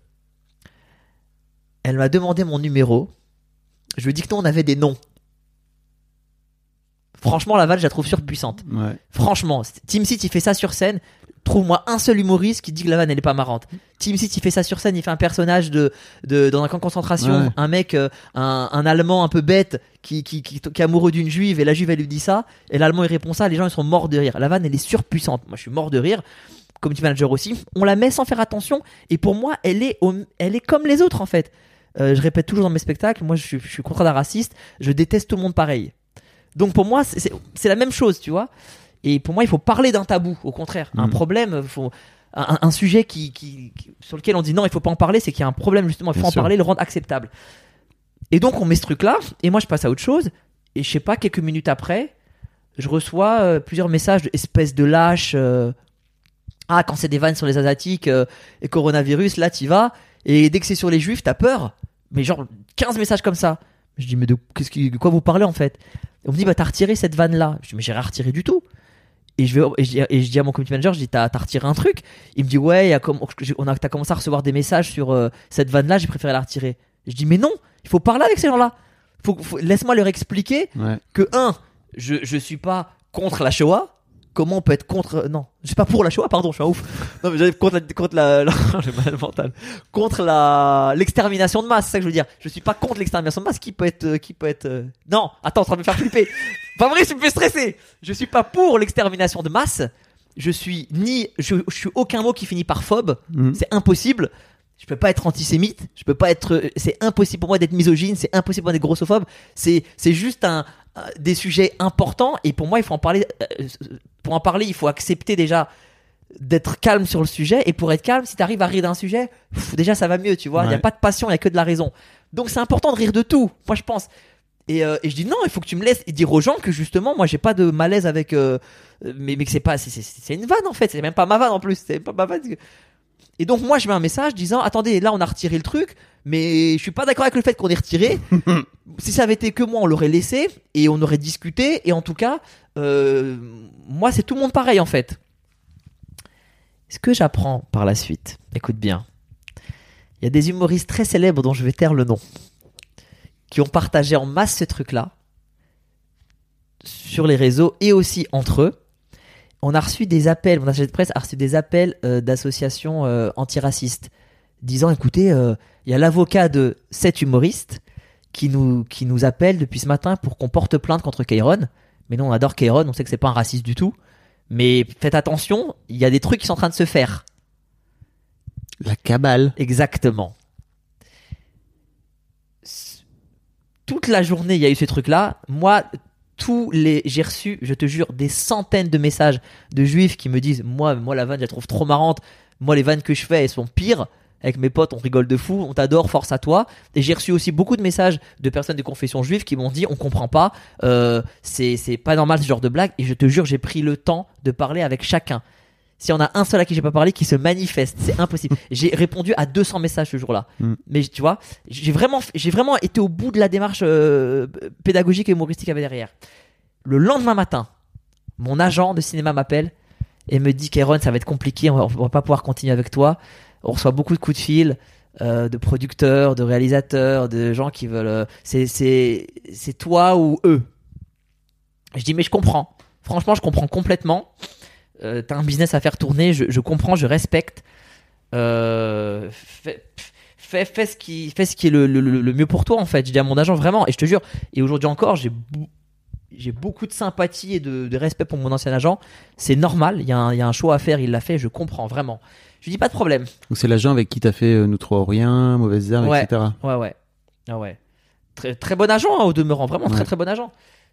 Elle m'a demandé mon numéro. Je lui ai dit que non, on avait des noms. Franchement, la vanne, je la trouve surpuissante. Ouais. Franchement, Team il fait ça sur scène. Trouve-moi un seul humoriste qui dit que la vanne elle est pas marrante. Team Seat, il fait ça sur scène, il fait un personnage de, de dans un camp de concentration, Ouais. un mec, euh, un, un allemand un peu bête qui, qui, qui, qui est amoureux d'une juive et la juive elle lui dit ça et l'allemand il répond ça, les gens ils sont morts de rire. La vanne elle est surpuissante. Moi je suis mort de rire. Community manager aussi. On la met sans faire attention et pour moi elle est, au- elle est comme les autres en fait. Euh, je répète toujours dans mes spectacles, moi je suis, je suis contre d'un raciste, je déteste tout le monde pareil. Donc pour moi, c'est la même chose, tu vois. Et pour moi, il faut parler d'un tabou, au contraire. Un Mhm. problème, faut, un, un sujet qui, qui- qui- sur lequel on dit non, il faut pas en parler, c'est qu'il y a un problème, justement, il faut Bien en sûr. parler, le rendre acceptable. Et donc, on met ce truc-là, et moi, je passe à autre chose, et je sais pas, quelques minutes après, je reçois euh, plusieurs messages de espèces de lâches. euh, ah, quand c'est des vannes sur les Asiatiques euh, et coronavirus, là, t'y vas. Et dès que c'est sur les Juifs, t'as peur. mais genre 15 messages comme ça. Je dis, mais de, qu'est-ce qui, de quoi vous parlez en fait? On me dit, bah t'as retiré cette vanne là. Je dis, mais j'ai rien retiré du tout. Et je, vais, et, je, dis- et je dis à mon community manager, je dis, t'as, t'as retiré un truc? Il me dit, ouais, y a on t'as commencé à recevoir des messages sur euh, cette vanne là, j'ai préféré la retirer. Je dis, mais non, il faut parler avec ces gens-là. Faut, faut- laisse-moi leur expliquer Ouais. que, un, je, je suis pas contre la Shoah. Comment on peut être contre. Non, je suis pas pour la Shoah, pardon, je suis un ouf. <laughs> Non, mais j'allais contre la. Contre la, <laughs> la- mal mental. Contre la. L'extermination de masse, c'est ça que je veux dire. Je suis pas contre l'extermination de masse. Qui peut être. euh, Qui peut être. euh, Non, attends, ça va me faire flipper. Fabrice, tu me fais stresser. Je suis pas pour l'extermination de masse. Je suis ni. Je, je suis aucun mot qui finit par phobe. Mhm. C'est impossible. Je peux pas être antisémite. Je peux pas être. C'est impossible pour moi d'être misogyne. C'est impossible pour moi d'être grossophobe. C'est c'est juste un des sujets importants et pour moi il faut en parler. euh, Pour en parler, il faut accepter déjà d'être calme sur le sujet et pour être calme, si tu arrives à rire d'un sujet, pff, déjà ça va mieux, tu vois. Il y a Ouais. pas de passion, il y a que de la raison. Donc c'est important de rire de tout. Moi je pense. Et, euh, et je dis non, il faut que tu me laisses dire aux gens que justement, moi j'ai pas de malaise avec. euh, mais, mais que c'est pas. c'est- C'est c'est une vanne en fait, c'est même pas ma vanne en plus. C'est pas ma vanne. Et donc moi je mets un message disant attendez là on a retiré le truc mais je suis pas d'accord avec le fait qu'on ait retiré. <laughs> si ça avait été que moi on l'aurait laissé et on aurait discuté et en tout cas euh, moi c'est tout le monde pareil en fait. Ce que j'apprends par la suite, écoute bien, il y a des humoristes très célèbres dont je vais taire le nom qui ont partagé en masse ce truc là sur les réseaux et aussi entre eux on a reçu des appels, mon attaché de presse a reçu des appels euh, d'associations euh, antiracistes disant écoutez, euh, il y a l'avocat de cet humoriste qui nous, qui nous appelle depuis ce matin pour qu'on porte plainte contre Kairon. Mais nous, on adore Kairon, on sait que c'est pas un raciste du tout. Mais faites attention, il y a des trucs qui sont en train de se faire. La cabale. Exactement. Toute la journée, il y a eu ce truc-là. Moi, tous les, j'ai reçu, je te jure, des centaines de messages de juifs qui me disent, moi, moi la vanne, je la trouve trop marrante. Moi, les vannes que je fais, elles sont pires. Avec mes potes, on rigole de fou, on t'adore, force à toi. Et j'ai reçu aussi beaucoup de messages de personnes de confession juive qui m'ont dit, on comprend pas, euh, c'est pas normal ce genre de blague. Et je te jure, j'ai pris le temps de parler avec chacun. S'il y en a un seul à qui j'ai pas parlé qui se manifeste, c'est impossible. J'ai répondu à 200 messages ce jour-là. Mm. Mais tu vois, j'ai vraiment, j'ai vraiment été au bout de la démarche euh, pédagogique et humoristique qu'il y avait derrière. Le lendemain matin, mon agent de cinéma m'appelle et me dit Kéron, ça va être compliqué, on va, on va pas pouvoir continuer avec toi. On reçoit beaucoup de coups de fil euh, de producteurs, de réalisateurs, de gens qui veulent. euh, c'est c'est c'est toi ou eux. Je dis mais je comprends. Franchement, je comprends complètement. Euh, T'as un business à faire tourner, je, je comprends, je respecte. Euh, fais, fais, fais ce qui fais ce qui est le, le- le- mieux pour toi en fait. Je dis à mon agent vraiment et je te jure. Et aujourd'hui encore, j'ai j'ai beaucoup de sympathie et de, de respect pour mon ancien agent. C'est normal. Il y, a un- il y a un choix à faire. Il l'a fait. Je comprends vraiment. Je lui dis pas de problème. Donc c'est l'agent avec qui t'as fait euh, Nous trois rien, Mauvaise herbe, Ouais. etc. Ouais, ouais. Ah ouais. Très, très bon agent, hein, au demeurant. Vraiment, très, très bon agent.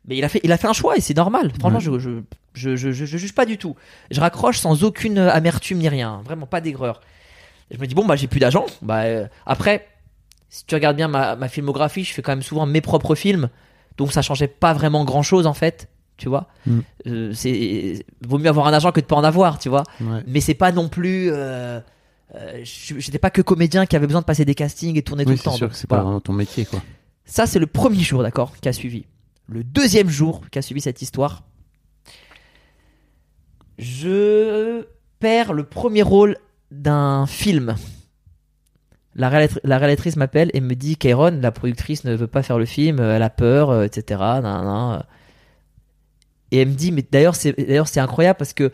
Mais il a fait, il a fait un choix et c'est normal. Franchement, Ouais. je, je, je, je, je- je juge pas du tout. Je raccroche sans aucune amertume ni rien. Vraiment pas d'aigreur. Je me dis, bon, bah, j'ai plus d'agent. Bah, euh, après, si tu regardes bien ma, ma filmographie, je fais quand même souvent mes propres films. Donc ça changeait pas vraiment grand chose en fait. Tu vois Mm. Euh, c'est Vaut mieux avoir un agent que de pas en avoir, tu vois Ouais. mais c'est pas non plus euh, euh, j'étais pas que comédien qui avait besoin de passer des castings et tourner Oui, tout le c'est temps sûr donc que c'est voilà. pas vraiment ton métier, quoi. ça c'est le premier jour d'accord qui a suivi le deuxième jour qui a suivi cette histoire je perds le premier rôle d'un film la, la réalisatrice m'appelle et me dit Kairon, la productrice ne veut pas faire le film, elle a peur, euh, etc. nan. Et elle me dit, mais d'ailleurs c'est d'ailleurs c'est incroyable parce que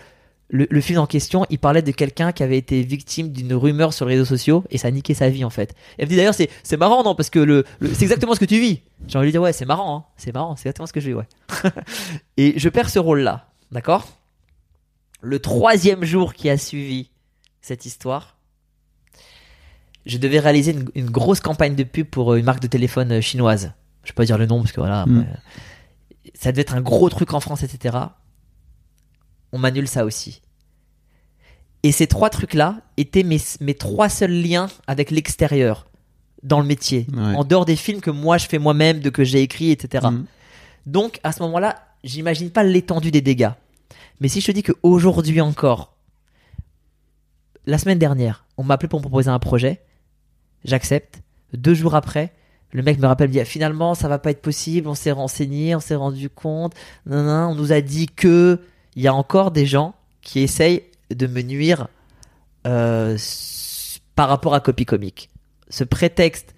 le, le film en question, il parlait de quelqu'un qui avait été victime d'une rumeur sur les réseaux sociaux et ça a niqué sa vie en fait. Elle me dit d'ailleurs c'est marrant non parce que le, le- c'est exactement ce que tu vis. J'ai envie de lui dire ouais c'est marrant hein. c'est marrant c'est exactement ce que je vis ouais. <laughs> et je perds ce rôle là, d'accord? Le troisième jour qui a suivi cette histoire, je devais réaliser une, une grosse campagne de pub pour euh, une marque de téléphone euh, chinoise. Je vais pas dire le nom parce que voilà, Mm. après, ça devait être un gros truc en France, etc. On m'annule ça aussi. Et ces trois trucs-là étaient mes, mes trois seuls liens avec l'extérieur dans le métier, Ouais. en dehors des films que moi je fais moi-même, de que j'ai écrit, etc. Mm. Donc à ce moment-là, j'imagine pas l'étendue des dégâts. Mais si je te dis qu'aujourd'hui encore, la semaine dernière, on m'a appelé pour me proposer un projet, j'accepte. Deux jours après, le mec me rappelle, me dit finalement ça va pas être possible, on s'est renseigné, on s'est rendu compte, non, non, on nous a dit que il y a encore des gens qui essayent de me nuire euh, par rapport à Copy Comic. Ce prétexte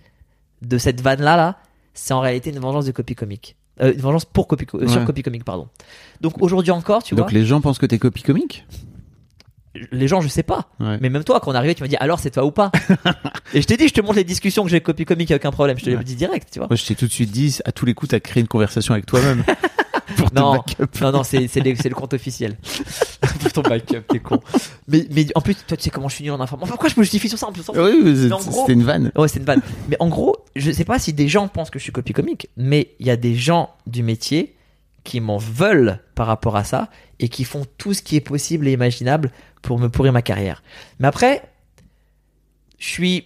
de cette vanne là là, c'est en réalité une vengeance de Copy Comic. Euh, une vengeance pour Copy, euh, sur. Copy Comic, pardon. Donc aujourd'hui encore, tu Donc vois, les gens pensent que t'es copie comique les gens, je sais pas. Ouais. Mais même toi, quand on est arrivé, tu m'as dit alors c'est toi ou pas? <laughs> Et je t'ai dit, je te montre les discussions que j'ai avec Copy Comic, y a aucun problème. Je te Ouais. dit direct, tu vois. Moi, je t'ai tout de suite dit, à tous les coups, t'as créé une conversation avec toi-même. <laughs> <laughs> pour Non, up. non, non, c'est le compte officiel. <laughs> Pour ton backup, t'es con. Mais, mais en plus, toi, tu sais comment je suis nul en information. Pourquoi je me justifie sur ça en plus Oui, c'était une vanne. Ouais, c'est une vanne. Mais en gros, je sais pas si des gens pensent que je suis copie comique, mais il y a des gens du métier qui m'en veulent par rapport à ça et qui font tout ce qui est possible et imaginable pour me pourrir ma carrière. Mais après, je suis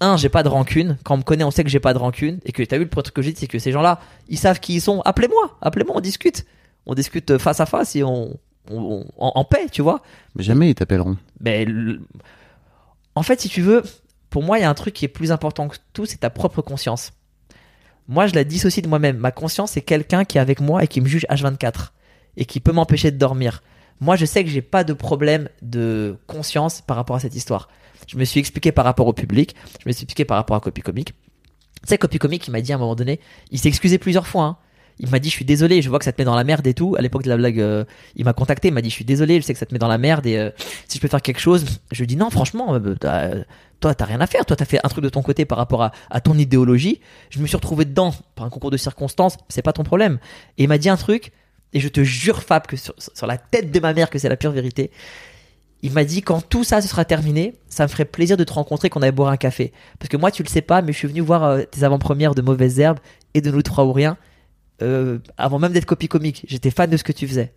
un, j'ai pas de rancune. Quand on me connaît, on sait que j'ai pas de rancune et que t'as vu le premier truc que j'ai dit, c'est que ces gens-là, ils savent qui ils sont. Appelez-moi, appelez-moi, on discute, on discute face à face et on, on- on- en, en paix, tu vois. Mais jamais ils t'appelleront. Mais le- en fait, si tu veux, pour moi, il y a un truc qui est plus important que tout, c'est ta propre conscience. Moi, je la dissocie de moi-même. Ma conscience, c'est quelqu'un qui est avec moi et qui me juge H24 et qui peut m'empêcher de dormir. Moi, je sais que j'ai pas de problème de conscience par rapport à cette histoire. Je me suis expliqué par rapport au public, je me suis expliqué par rapport à Copy Comic. Tu sais, Copy Comic, il m'a dit à un moment donné, il s'est excusé plusieurs fois. hein. Il m'a dit, je suis désolé, je vois que ça te met dans la merde et tout. À l'époque de la blague, euh, il m'a contacté, il m'a dit, je suis désolé, je sais que ça te met dans la merde et euh, si je peux faire quelque chose, je lui dis non, franchement, euh, t'as- toi, t'as rien à faire. Toi, t'as fait un truc de ton côté par rapport à, ton idéologie. Je me suis retrouvé dedans par un concours de circonstances. C'est pas ton problème. Et il m'a dit un truc, et je te jure, Fab, que sur la tête de ma mère, que c'est la pure vérité. Il m'a dit quand tout ça se sera terminé, ça me ferait plaisir de te rencontrer, qu'on aille boire un café. Parce que moi, tu le sais pas, mais je suis venu voir euh, tes avant-premières de Mauvaises Herbes et de Nous trois ou rien euh, avant même d'être copie comique. J'étais fan de ce que tu faisais.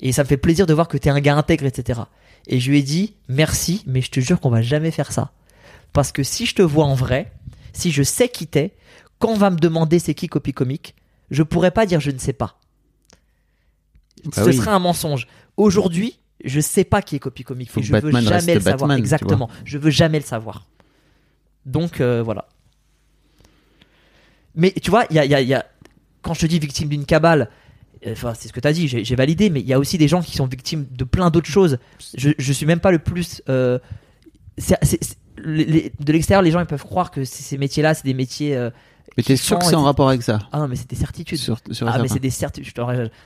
Et ça me fait plaisir de voir que t'es un gars intègre, etc. Et je lui ai dit merci, mais je te jure qu'on va jamais faire ça. Parce que si je te vois en vrai, si je sais qui t'es, quand on va me demander c'est qui copie comique, je pourrais pas dire je ne sais pas. Bah Ce oui. serait un mensonge. Aujourd'hui, je sais pas qui est comique. Faut et je veux Batman jamais reste le savoir. Batman, Exactement. Je veux jamais le savoir. Donc euh, voilà. Mais tu vois, il y a, il y a- il y a- quand je te dis victime d'une cabale, euh, enfin c'est ce que tu as dit, j'ai validé, mais il y a aussi des gens qui sont victimes de plein d'autres choses. Je, je suis même pas le plus. euh, les- de l'extérieur, les gens ils peuvent croire que ces ces métiers-là, c'est des métiers. euh, Mais t'es sûr que c'est en rapport avec ça Ah non, mais c'est des certitudes. Sur, sur ah mais c'est des certitudes.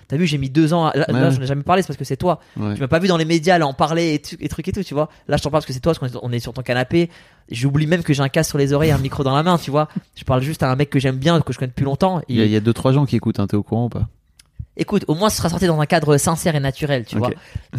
T'as vu, j'ai mis deux ans. à- Là, Ouais, là, j'en ai jamais parlé, c'est parce que c'est toi. Ouais. Tu m'as pas vu dans les médias là en parler et, et trucs et tout, tu vois. Là, je t'en parle parce que c'est toi, parce qu'on est, sur ton canapé. J'oublie même que j'ai un casque sur les oreilles, un micro dans la main, tu vois. Je parle juste à un mec que j'aime bien, que je connais depuis longtemps. Il y, a, Et- il y a deux trois gens qui écoutent, hein, t'es au courant ou pas? Écoute, au moins, ce sera sorti dans un cadre sincère et naturel, tu vois.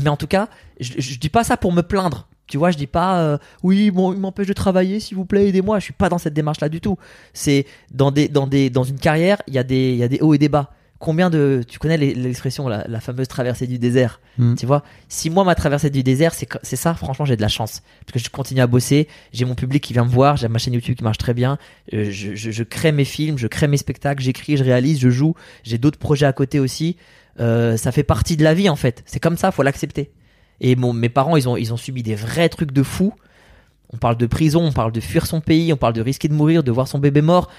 Mais en tout cas, je, je dis pas ça pour me plaindre. Tu vois, je dis pas, euh, oui, bon, il m'empêche de travailler, s'il vous plaît, aidez-moi. Je suis pas dans cette démarche-là du tout. C'est dans des, dans des, dans une carrière, il y a des, il y a des hauts et des bas. Combien de, tu connais l'expression, la, la fameuse traversée du désert? Mm. Tu vois, si moi ma traversée du désert, c'est, c'est ça, franchement, j'ai de la chance. Parce que je continue à bosser, j'ai mon public qui vient me voir, j'ai ma chaîne YouTube qui marche très bien, euh, je, je, je crée mes films, je crée mes spectacles, j'écris, je réalise, je joue, j'ai d'autres projets à côté aussi. Euh, ça fait partie de la vie en fait. C'est comme ça, faut l'accepter. Et mon, mes parents, ils ont, ils ont subi des vrais trucs de fou. On parle de prison, on parle de fuir son pays, on parle de risquer de mourir, de voir son bébé mort.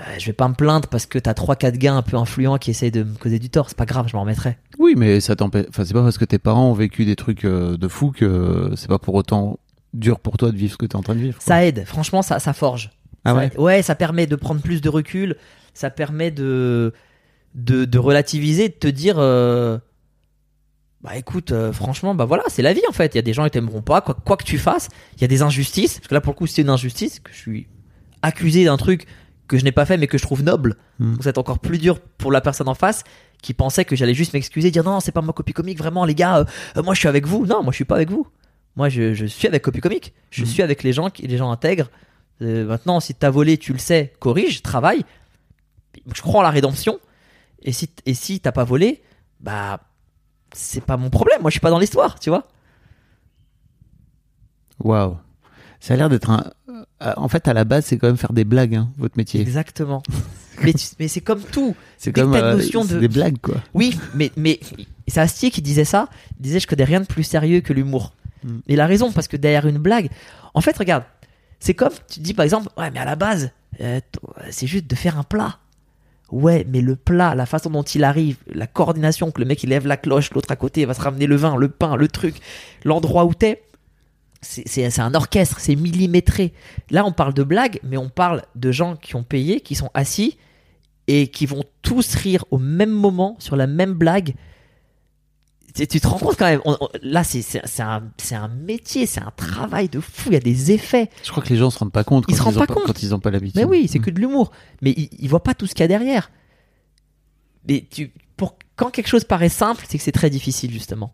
Euh, je vais pas me plaindre parce que t'as trois quatre gars un peu influents qui essayent de me causer du tort. C'est pas grave, je m'en remettrai. Oui, mais ça t'empêche. Enfin, c'est pas parce que tes parents ont vécu des trucs euh, de fou que c'est pas pour autant dur pour toi de vivre ce que t'es en train de vivre. quoi. Ça aide, franchement, ça, ça forge. Ah Ça- ouais? Ouais, ça permet de prendre plus de recul, ça permet de, de, de relativiser, de te dire, euh, bah écoute, euh, franchement, bah voilà, c'est la vie en fait. Il y a des gens qui t'aimeront pas, quoi, quoi que tu fasses. Il y a des injustices, parce que là pour le coup c'est une injustice, que je suis accusé d'un truc que je n'ai pas fait mais que je trouve noble. Hmm. Donc c'est encore plus dur pour la personne en face qui pensait que j'allais juste m'excuser, dire non, c'est pas ma copie comique, vraiment les gars, euh, euh, moi je suis avec vous. Non, moi je suis pas avec vous. Moi je, je suis avec copie comique. Je Hmm. suis avec les gens qui les gens intègres. Euh, maintenant, si t'as volé, tu le sais, corrige, travaille. Je crois en la rédemption. Et si, et si t'as pas volé, bah, c'est pas mon problème. Moi, je suis pas dans l'histoire, tu vois. Waouh. Ça a l'air d'être un. euh, En fait, à la base, c'est quand même faire des blagues, hein, votre métier. Exactement. <laughs> mais mais c'est comme tout. C'est comme euh, notion de- des blagues, quoi. Oui, mais, mais c'est Astier qui disait ça. Il disait Je connais rien de plus sérieux que l'humour. Mm. Et il a raison, parce que derrière une blague. En fait, regarde, C'est comme, tu dis par exemple, ouais, mais à la base, euh, t- c'est juste de faire un plat. Ouais, mais le plat, la façon dont il arrive, la coordination, que le mec il lève la cloche, l'autre à côté va se ramener le vin, le pain, le truc, l'endroit où t'es, c'est un orchestre, c'est millimétré. Là, on parle de blagues, mais on parle de gens qui ont payé, qui sont assis et qui vont tous rire au même moment sur la même blague. Tu tu te rends compte quand même, on- on- là, c'est un, métier, c'est un travail de fou, il y a des effets. Je crois que les gens se rendent pas compte Ils quand se rendent pas compte. quand ils ont pas l'habitude. Mais oui, c'est que de l'humour. Mais ils, ils voient pas tout ce qu'il y a derrière. Mais tu, pour, quand quelque chose paraît simple, c'est que c'est très difficile, justement.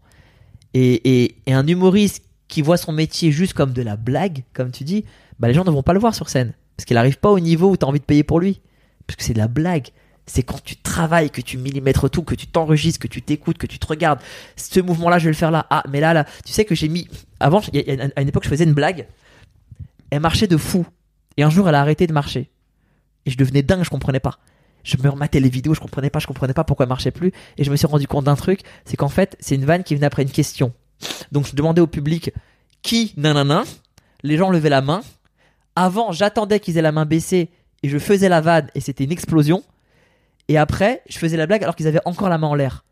Et, et, et un humoriste qui voit son métier juste comme de la blague, comme tu dis, bah les gens ne vont pas le voir sur scène. Parce qu'il n'arrive pas au niveau où tu as envie de payer pour lui. Parce que c'est de la blague. C'est quand tu travailles, que tu millimètres tout, que tu t'enregistres, que tu t'écoutes, que tu te regardes. Ce mouvement-là, je vais le faire là. Ah, mais là, là, tu sais que j'ai mis. Avant, à une époque, je faisais une blague. Elle marchait de fou. Et un jour, elle a arrêté de marcher. Et je devenais dingue, je comprenais pas. Je me rematais les vidéos, je comprenais pas, je comprenais pas pourquoi elle marchait plus. Et je me suis rendu compte d'un truc, c'est qu'en fait, c'est une vanne qui venait après une question. Donc je demandais au public qui nanana? Les gens levaient la main. Avant, j'attendais qu'ils aient la main baissée et je faisais la vanne et c'était une explosion. Et après, je faisais la blague alors qu'ils avaient encore la main en l'air.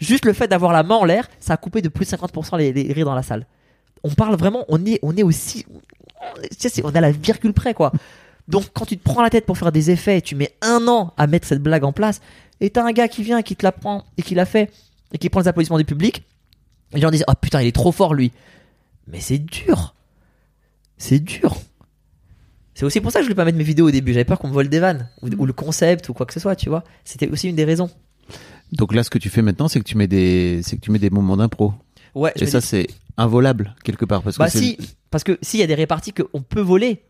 Juste le fait d'avoir la main en l'air, ça a coupé de plus de 50% les, rires dans la salle. On parle vraiment, on est, on est aussi, on est à la virgule près quoi. Donc quand tu te prends la tête pour faire des effets, tu mets un an à mettre cette blague en place, et t'as un gars qui vient et qui te la prend et qui l'a fait et qui prend les applaudissements du public, et les gens disent oh putain il est trop fort lui. Mais c'est dur, c'est dur. C'est aussi pour ça que je voulais pas mettre mes vidéos au début. J'avais peur qu'on me vole des vannes ou, ou le concept ou quoi que ce soit, tu vois. C'était aussi une des raisons. Donc là, ce que tu fais maintenant, c'est que tu mets des, c'est que tu mets des moments d'impro. Ouais. Et ça, c'est involable quelque part parce bah que c'est- si, parce que s'il y a des réparties qu'on peut voler,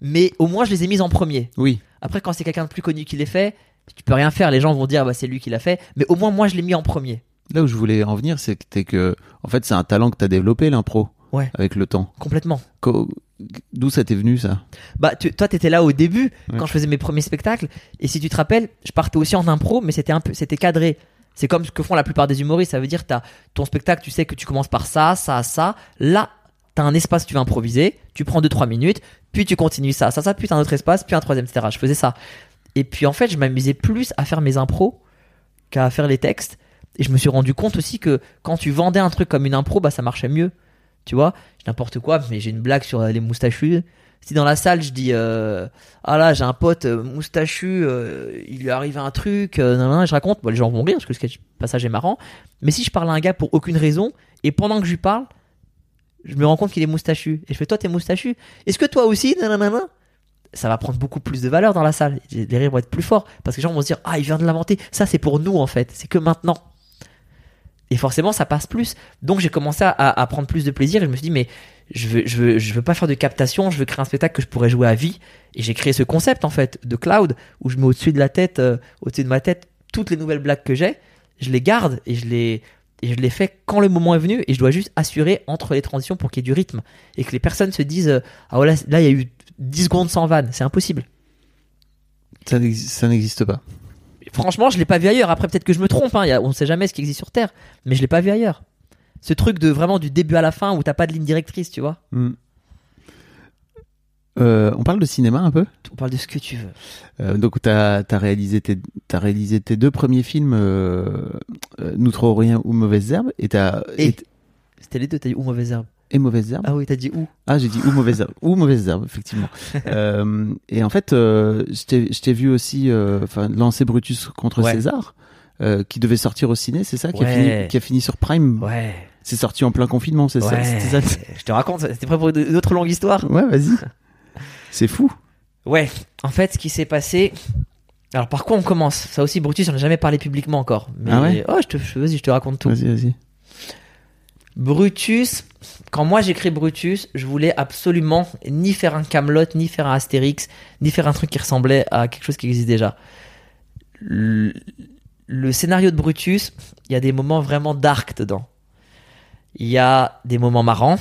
mais au moins je les ai mises en premier. Oui. Après, quand c'est quelqu'un de plus connu qui les fait, tu peux rien faire. Les gens vont dire, bah, c'est lui qui l'a fait. Mais au moins, moi, je l'ai mis en premier. Là où je voulais en venir, c'était que, en fait, c'est un talent que t'as développé l'impro. Ouais. Avec le temps. Complètement. Co- D'où ça t'est venu ça? Bah, tu- toi, t'étais là au début, Ouais. quand je faisais mes premiers spectacles. Et si tu te rappelles, je partais aussi en impro, mais c'était un peu, c'était cadré. C'est comme ce que font la plupart des humoristes. Ça veut dire, t'as ton spectacle, tu sais que tu commences par ça, ça, ça. Là, t'as un espace, tu vas improviser. Tu prends 2-3 minutes, puis tu continues ça, ça, ça, puis t'as un autre espace, puis un troisième, etc. Je faisais ça. Et puis, en fait, je m'amusais plus à faire mes impros qu'à faire les textes. Et je me suis rendu compte aussi que quand tu vendais un truc comme une impro, bah, ça marchait mieux. Tu vois, n'importe quoi, mais j'ai une blague sur euh, les moustachus. Si dans la salle je dis euh, ah là j'ai un pote euh, moustachu, il lui arrive un truc, nan, nan, je raconte, les gens vont rire parce que sketch- passage est marrant. Mais si je parle à un gars pour aucune raison et pendant que je lui parle, je me rends compte qu'il est moustachu et je fais toi t'es moustachu. Est-ce que toi aussi nanana ça va prendre beaucoup plus de valeur dans la salle. Les rires vont être plus forts parce que les gens vont se dire ah il vient de l'inventer. Ça c'est pour nous en fait. C'est que maintenant. Et forcément, ça passe plus. Donc, j'ai commencé à, prendre plus de plaisir et je me suis dit, mais je veux, je veux, je veux pas faire de captation, je veux créer un spectacle que je pourrais jouer à vie. Et j'ai créé ce concept, en fait, de cloud, où je mets au-dessus de la tête, euh, au-dessus de ma tête, toutes les nouvelles blagues que j'ai. Je les garde et je les, et je les fais quand le moment est venu et je dois juste assurer entre les transitions pour qu'il y ait du rythme. Et que les personnes se disent, euh, ah voilà, là, il y a eu 10 secondes sans vanne. C'est impossible. Ça n'existe pas. Franchement, je l'ai pas vu ailleurs. Après, peut-être que je me trompe. Hein. Y a- on sait jamais ce qui existe sur Terre, mais je l'ai pas vu ailleurs. Ce truc de vraiment du début à la fin où t'as pas de ligne directrice, tu vois. Hmm. Euh, on parle de cinéma un peu? On parle de ce que tu veux. Euh, donc, tu as, réalisé tes, t'as réalisé tes deux premiers films, euh, euh, Nous trop rien ou Mauvaises Herbes, et, t'as, Et- et, C'était les deux. T'as dit ou mauvaise herbe. Et Mauvaises Herbes. Ah oui, t'as dit où? Ah, j'ai dit ou Mauvaises Herbes. ou Mauvaises Herbes, effectivement. <laughs> euh, et en fait, euh, je t'ai- vu aussi euh, enfin, lancer Brutus contre Ouais. César, euh, qui devait sortir au ciné, c'est ça qui, a fini, qui a fini sur Prime. Ouais. C'est sorti en plein confinement, c'est ça, Ouais. c'était ça Je te raconte. C'était prêt pour une autre longue histoire. Ouais, vas-y. <laughs> C'est fou. Ouais. En fait, ce qui s'est passé. Alors, par quoi on commence? Ça aussi, Brutus, j'en ai jamais parlé publiquement encore. Mais Ah ouais? oh, je te, vas-y, je te raconte tout. Vas-y, vas-y. Brutus, quand moi j'écris Brutus, je voulais absolument ni faire un Camelot, ni faire un Astérix, ni faire un truc qui ressemblait à quelque chose qui existe déjà. Le, scénario de Brutus, il y a des moments vraiment dark dedans. Il y a des moments marrants,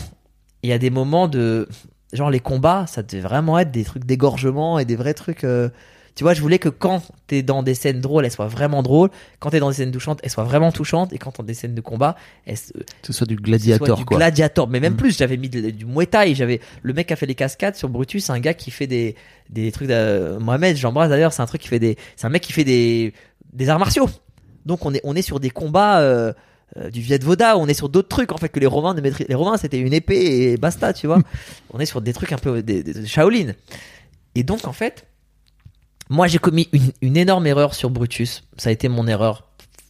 il y a des moments de genre les combats, ça devait vraiment être des trucs d'égorgement et des vrais trucs. euh, Tu vois, je voulais que quand t'es dans des scènes drôles, elles soient vraiment drôles. Quand t'es dans des scènes touchantes, elles soient vraiment touchantes. Et quand t'es dans des scènes de combat, elles, ce soit du soit gladiator, du quoi. gladiator. Mais même Mm. plus, j'avais mis de- du Muay Thai. J'avais le mec qui a fait les cascades sur Brutus, c'est un gars qui fait des des trucs. De... Mohamed, j'embrasse d'ailleurs. C'est un truc qui fait des. C'est un mec qui fait des des arts martiaux. Donc on est on est sur des combats. euh, euh, du Viet Voda, on est sur d'autres trucs en fait que les Romains ne. Les Romains c'était une épée et basta, tu vois. <laughs> on est sur des trucs un peu des, des- des Shaolin. Et donc en fait, moi j'ai commis une, une énorme erreur sur Brutus. Ça a été mon erreur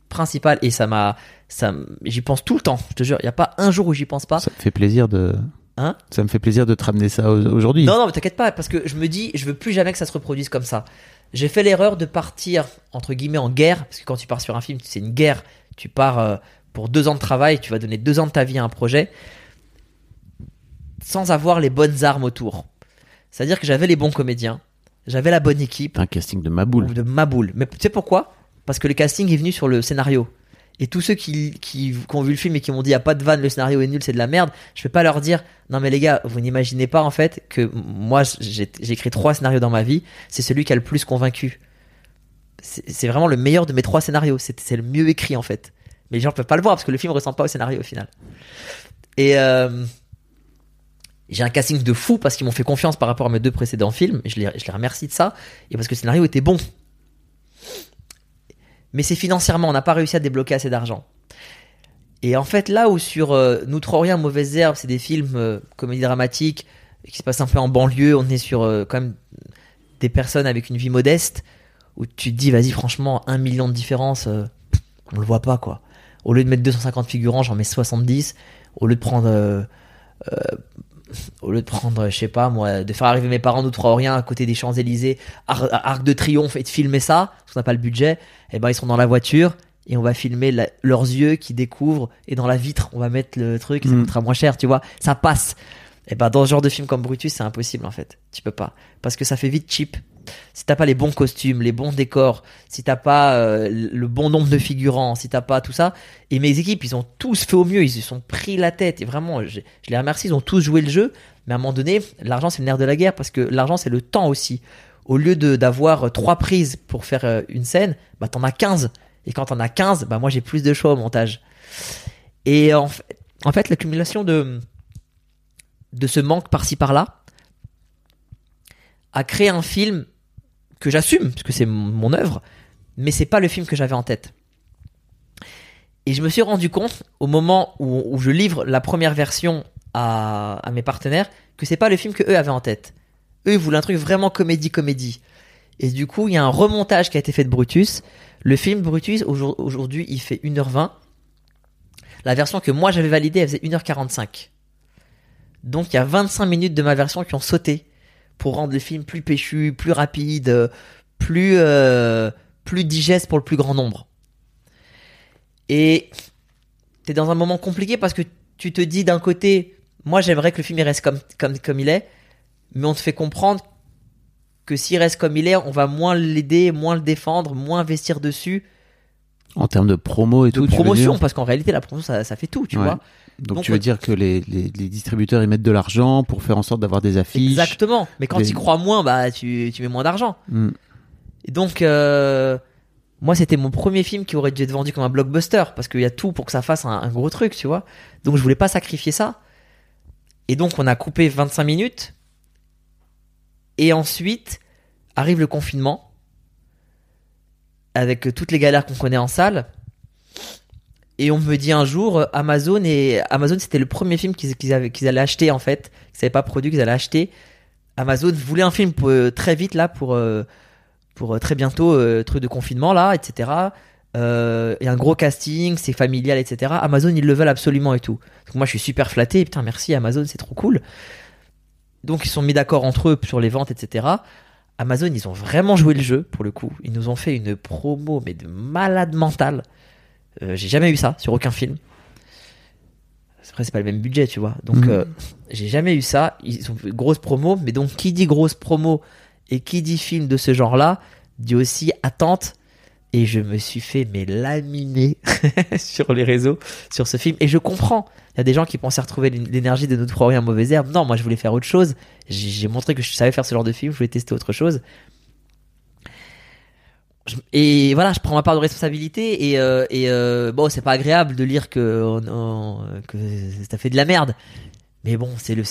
principale et ça m'a, ça, j'y pense tout le temps. Je te jure, il y a pas un jour où j'y pense pas. Ça me fait plaisir de. Hein? Ça me fait plaisir de te ramener ça au- aujourd'hui. Non, non, mais t'inquiète pas, parce que je me dis, je veux plus jamais que ça se reproduise comme ça. J'ai fait l'erreur de partir, entre guillemets, en guerre, parce que quand tu pars sur un film, c'est une guerre. Tu pars euh, pour deux ans de travail, tu vas donner deux ans de ta vie à un projet, sans avoir les bonnes armes autour. C'est-à-dire que j'avais les bons comédiens, j'avais la bonne équipe, Un casting de ma boule. ou de ma boule. Mais tu sais pourquoi? Parce que le casting est venu sur le scénario. Et tous ceux qui, qui, qui ont vu le film et qui m'ont dit, y a pas de vanne, le scénario est nul, c'est de la merde, je vais pas leur dire, non mais les gars, vous n'imaginez pas en fait que moi j'ai écrit trois scénarios dans ma vie, c'est celui qui a le plus convaincu. C'est vraiment le meilleur de mes trois scénarios, c'est c'est le mieux écrit en fait. Mais les gens peuvent pas le voir parce que le film ressemble pas au scénario au final. Et euh, j'ai un casting de fou parce qu'ils m'ont fait confiance par rapport à mes deux précédents films, je les, je les remercie de ça, et parce que le scénario était bon. Mais c'est financièrement, on n'a pas réussi à débloquer assez d'argent. Et en fait, là où sur euh, Nous trop rien, Mauvaise Herbe, c'est des films euh, comédie dramatique qui se passent un peu en banlieue, on est sur euh, quand même des personnes avec une vie modeste, où tu te dis, vas-y, franchement, un million de différence, euh, on le voit pas, quoi. Au lieu de mettre 250 figurants, j'en mets 70. Au lieu de prendre euh, euh, au lieu de prendre, je sais pas moi, de faire arriver mes parents trois rien à côté des Champs-Élysées, Ar- Arc de Triomphe et de filmer ça, parce qu'on n'a pas le budget, et ben ils sont dans la voiture et on va filmer la- leurs yeux qui découvrent et dans la vitre on va mettre le truc et ça Mm. coûtera moins cher, tu vois, ça passe. Et ben dans ce genre de film comme Brutus, c'est impossible en fait, tu peux pas, parce que ça fait vite cheap. Si t'as pas les bons costumes, les bons décors, si t'as pas euh, le bon nombre de figurants, si t'as pas tout ça, et mes équipes, ils ont tous fait au mieux, ils se sont pris la tête. Et vraiment, je, les remercie, ils ont tous joué le jeu. Mais à un moment donné, l'argent, c'est le nerf de la guerre parce que l'argent, c'est le temps aussi. Au lieu d'avoir trois prises pour faire euh, une scène, bah t'en as 15. Et quand t'en as 15, bah moi j'ai plus de choix au montage. Et en fait, en fait l'accumulation de, de ce manque par-ci par-là a créé un film que j'assume, parce que c'est mon, œuvre, mais c'est pas le film que j'avais en tête. Et je me suis rendu compte au moment où, je livre la première version à, mes partenaires que c'est pas le film que eux avaient en tête. Eux ils voulaient un truc vraiment comédie comédie. Et du coup il y a un remontage qui a été fait de Brutus. Le film Brutus aujourd- aujourd'hui il fait 1h20. La version que moi j'avais validée elle faisait 1h45. Donc il y a 25 minutes de ma version qui ont sauté pour rendre le film plus péchu, plus rapide, euh, plus euh, plus digeste pour le plus grand nombre. Et t'es dans un moment compliqué parce que tu te dis d'un côté, moi j'aimerais que le film il reste comme, comme, comme il est, mais on te fait comprendre que s'il reste comme il est, on va moins l'aider, moins le défendre, moins investir dessus. En termes de promo et De tout. veux promotion, parce qu'en réalité la promotion ça, ça fait tout, tu Ouais. vois. Donc, Donc, tu veux dire que les, les, les distributeurs ils mettent de l'argent pour faire en sorte d'avoir des affiches. Exactement. Mais quand Des- tu crois moins, bah tu, tu mets moins d'argent. Hmm. Et donc, euh, moi, c'était mon premier film qui aurait dû être vendu comme un blockbuster parce qu'il y a tout pour que ça fasse un, un gros truc, tu vois. Donc, je voulais pas sacrifier ça. Et donc, on a coupé 25 minutes. Et ensuite, arrive le confinement avec toutes les galères qu'on connaît en salle. Et on me dit un jour, euh, Amazon et Amazon, c'était le premier film qu'ils avaient- qu'ils allaient acheter en fait, qu'ils n'avaient pas produit, qu'ils allaient acheter. Amazon voulait un film euh, très vite là pour euh, pour très bientôt truc de confinement là, etc. Euh, et un gros casting, c'est familial, etc. Amazon ils le veulent absolument et tout. Donc moi je suis super flatté, putain merci Amazon, c'est trop cool. Donc ils sont mis d'accord entre eux sur les ventes, etc. Amazon ils ont vraiment joué le jeu pour le coup. Ils nous ont fait une promo mais de malade mental. Euh, J'ai jamais eu ça sur aucun film. Après c'est pas le même budget, tu vois. Donc Mhm. euh, j'ai jamais eu ça. Ils ont fait grosse promo, mais donc qui dit grosse promo et qui dit film de ce genre-là dit aussi attente. Et je me suis fait mais laminer <laughs> sur les réseaux sur ce film. Et je comprends. Il y a des gens qui pensaient retrouver l'é- l'énergie de notre proie un mauvais herbe. Non, moi je voulais faire autre chose. J'ai montré que je savais faire ce genre de film. Je voulais tester autre chose. Et voilà, je prends ma part de responsabilité et, euh, euh, bon, c'est pas agréable de lire que t'as fait de la merde, mais bon, c'est le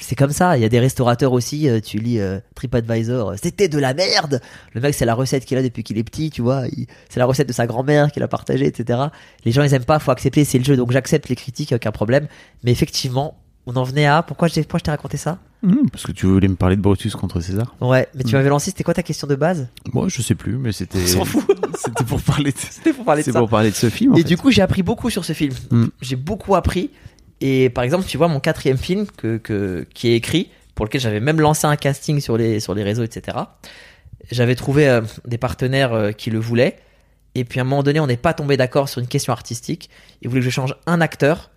c'est comme ça. Il y a des restaurateurs aussi. euh, tu lis TripAdvisor, c'était de la merde. Le mec, c'est la recette qu'il a depuis qu'il est petit, tu vois. C'est la recette de sa grand-mère qu'il a partagée, etc. Les gens, ils aiment pas. Faut accepter, c'est le jeu. Donc j'accepte les critiques, aucun problème. Mais effectivement, on en venait à. Pourquoi pourquoi je t'ai raconté ça? Mmh, parce que tu voulais me parler de Brutus contre César. Ouais. Mais tu Mm. m'avais lancé. C'était quoi ta question de base? Moi, je sais plus, mais c'était. On s'en fout. <laughs> C'était pour parler de. <laughs> C'était pour parler de ça. pour parler de ce film. en Et fait. du coup, j'ai appris beaucoup sur ce film. Mm. J'ai beaucoup appris. Et par exemple, tu vois, mon quatrième film que, que, qui est écrit, pour lequel j'avais même lancé un casting sur les, sur les réseaux, etc. J'avais trouvé euh, des partenaires euh, qui le voulaient. Et puis à un moment donné, on n'est pas tombé d'accord sur une question artistique. Ils voulaient que je change un acteur.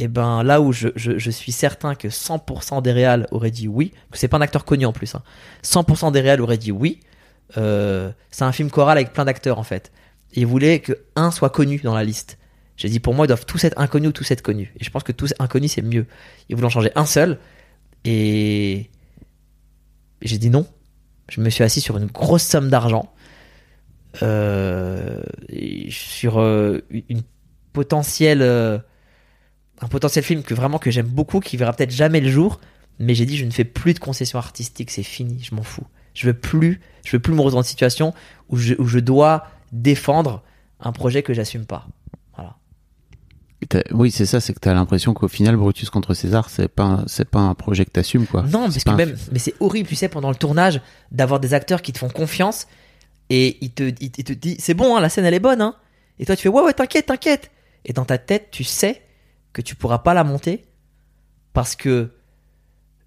Et ben là où je, je, suis certain que 100% des réals auraient dit oui, que c'est pas un acteur connu en plus, hein. 100% des réals auraient dit oui. Euh, c'est un film choral avec plein d'acteurs en fait. Ils voulaient que un soit connu dans la liste. J'ai dit pour moi ils doivent tous être inconnus ou tous être connus. Et je pense que tous inconnus c'est mieux. Ils voulaient en changer un seul. Et, j'ai dit non. Je me suis assis sur une grosse somme d'argent. Euh, sur euh, une potentielle un potentiel film que vraiment que j'aime beaucoup qui verra peut-être jamais le jour mais j'ai dit je ne fais plus de concessions artistiques c'est fini je m'en fous. Je veux plus je veux plus me retrouver dans une situation où je, où je dois défendre un projet que j'assume pas. Voilà. Oui, c'est ça, c'est que t'as l'impression qu'au final, Brutus contre César, c'est pas, c'est pas un projet que t'assumes, quoi. non parce que un même mais c'est horrible tu sais pendant le tournage d'avoir des acteurs qui te font confiance et ils te ils, ils te disent c'est bon hein, la scène elle est bonne hein. Et toi tu fais ouais ouais t'inquiète t'inquiète. Et dans ta tête tu sais que tu pourras pas la monter parce que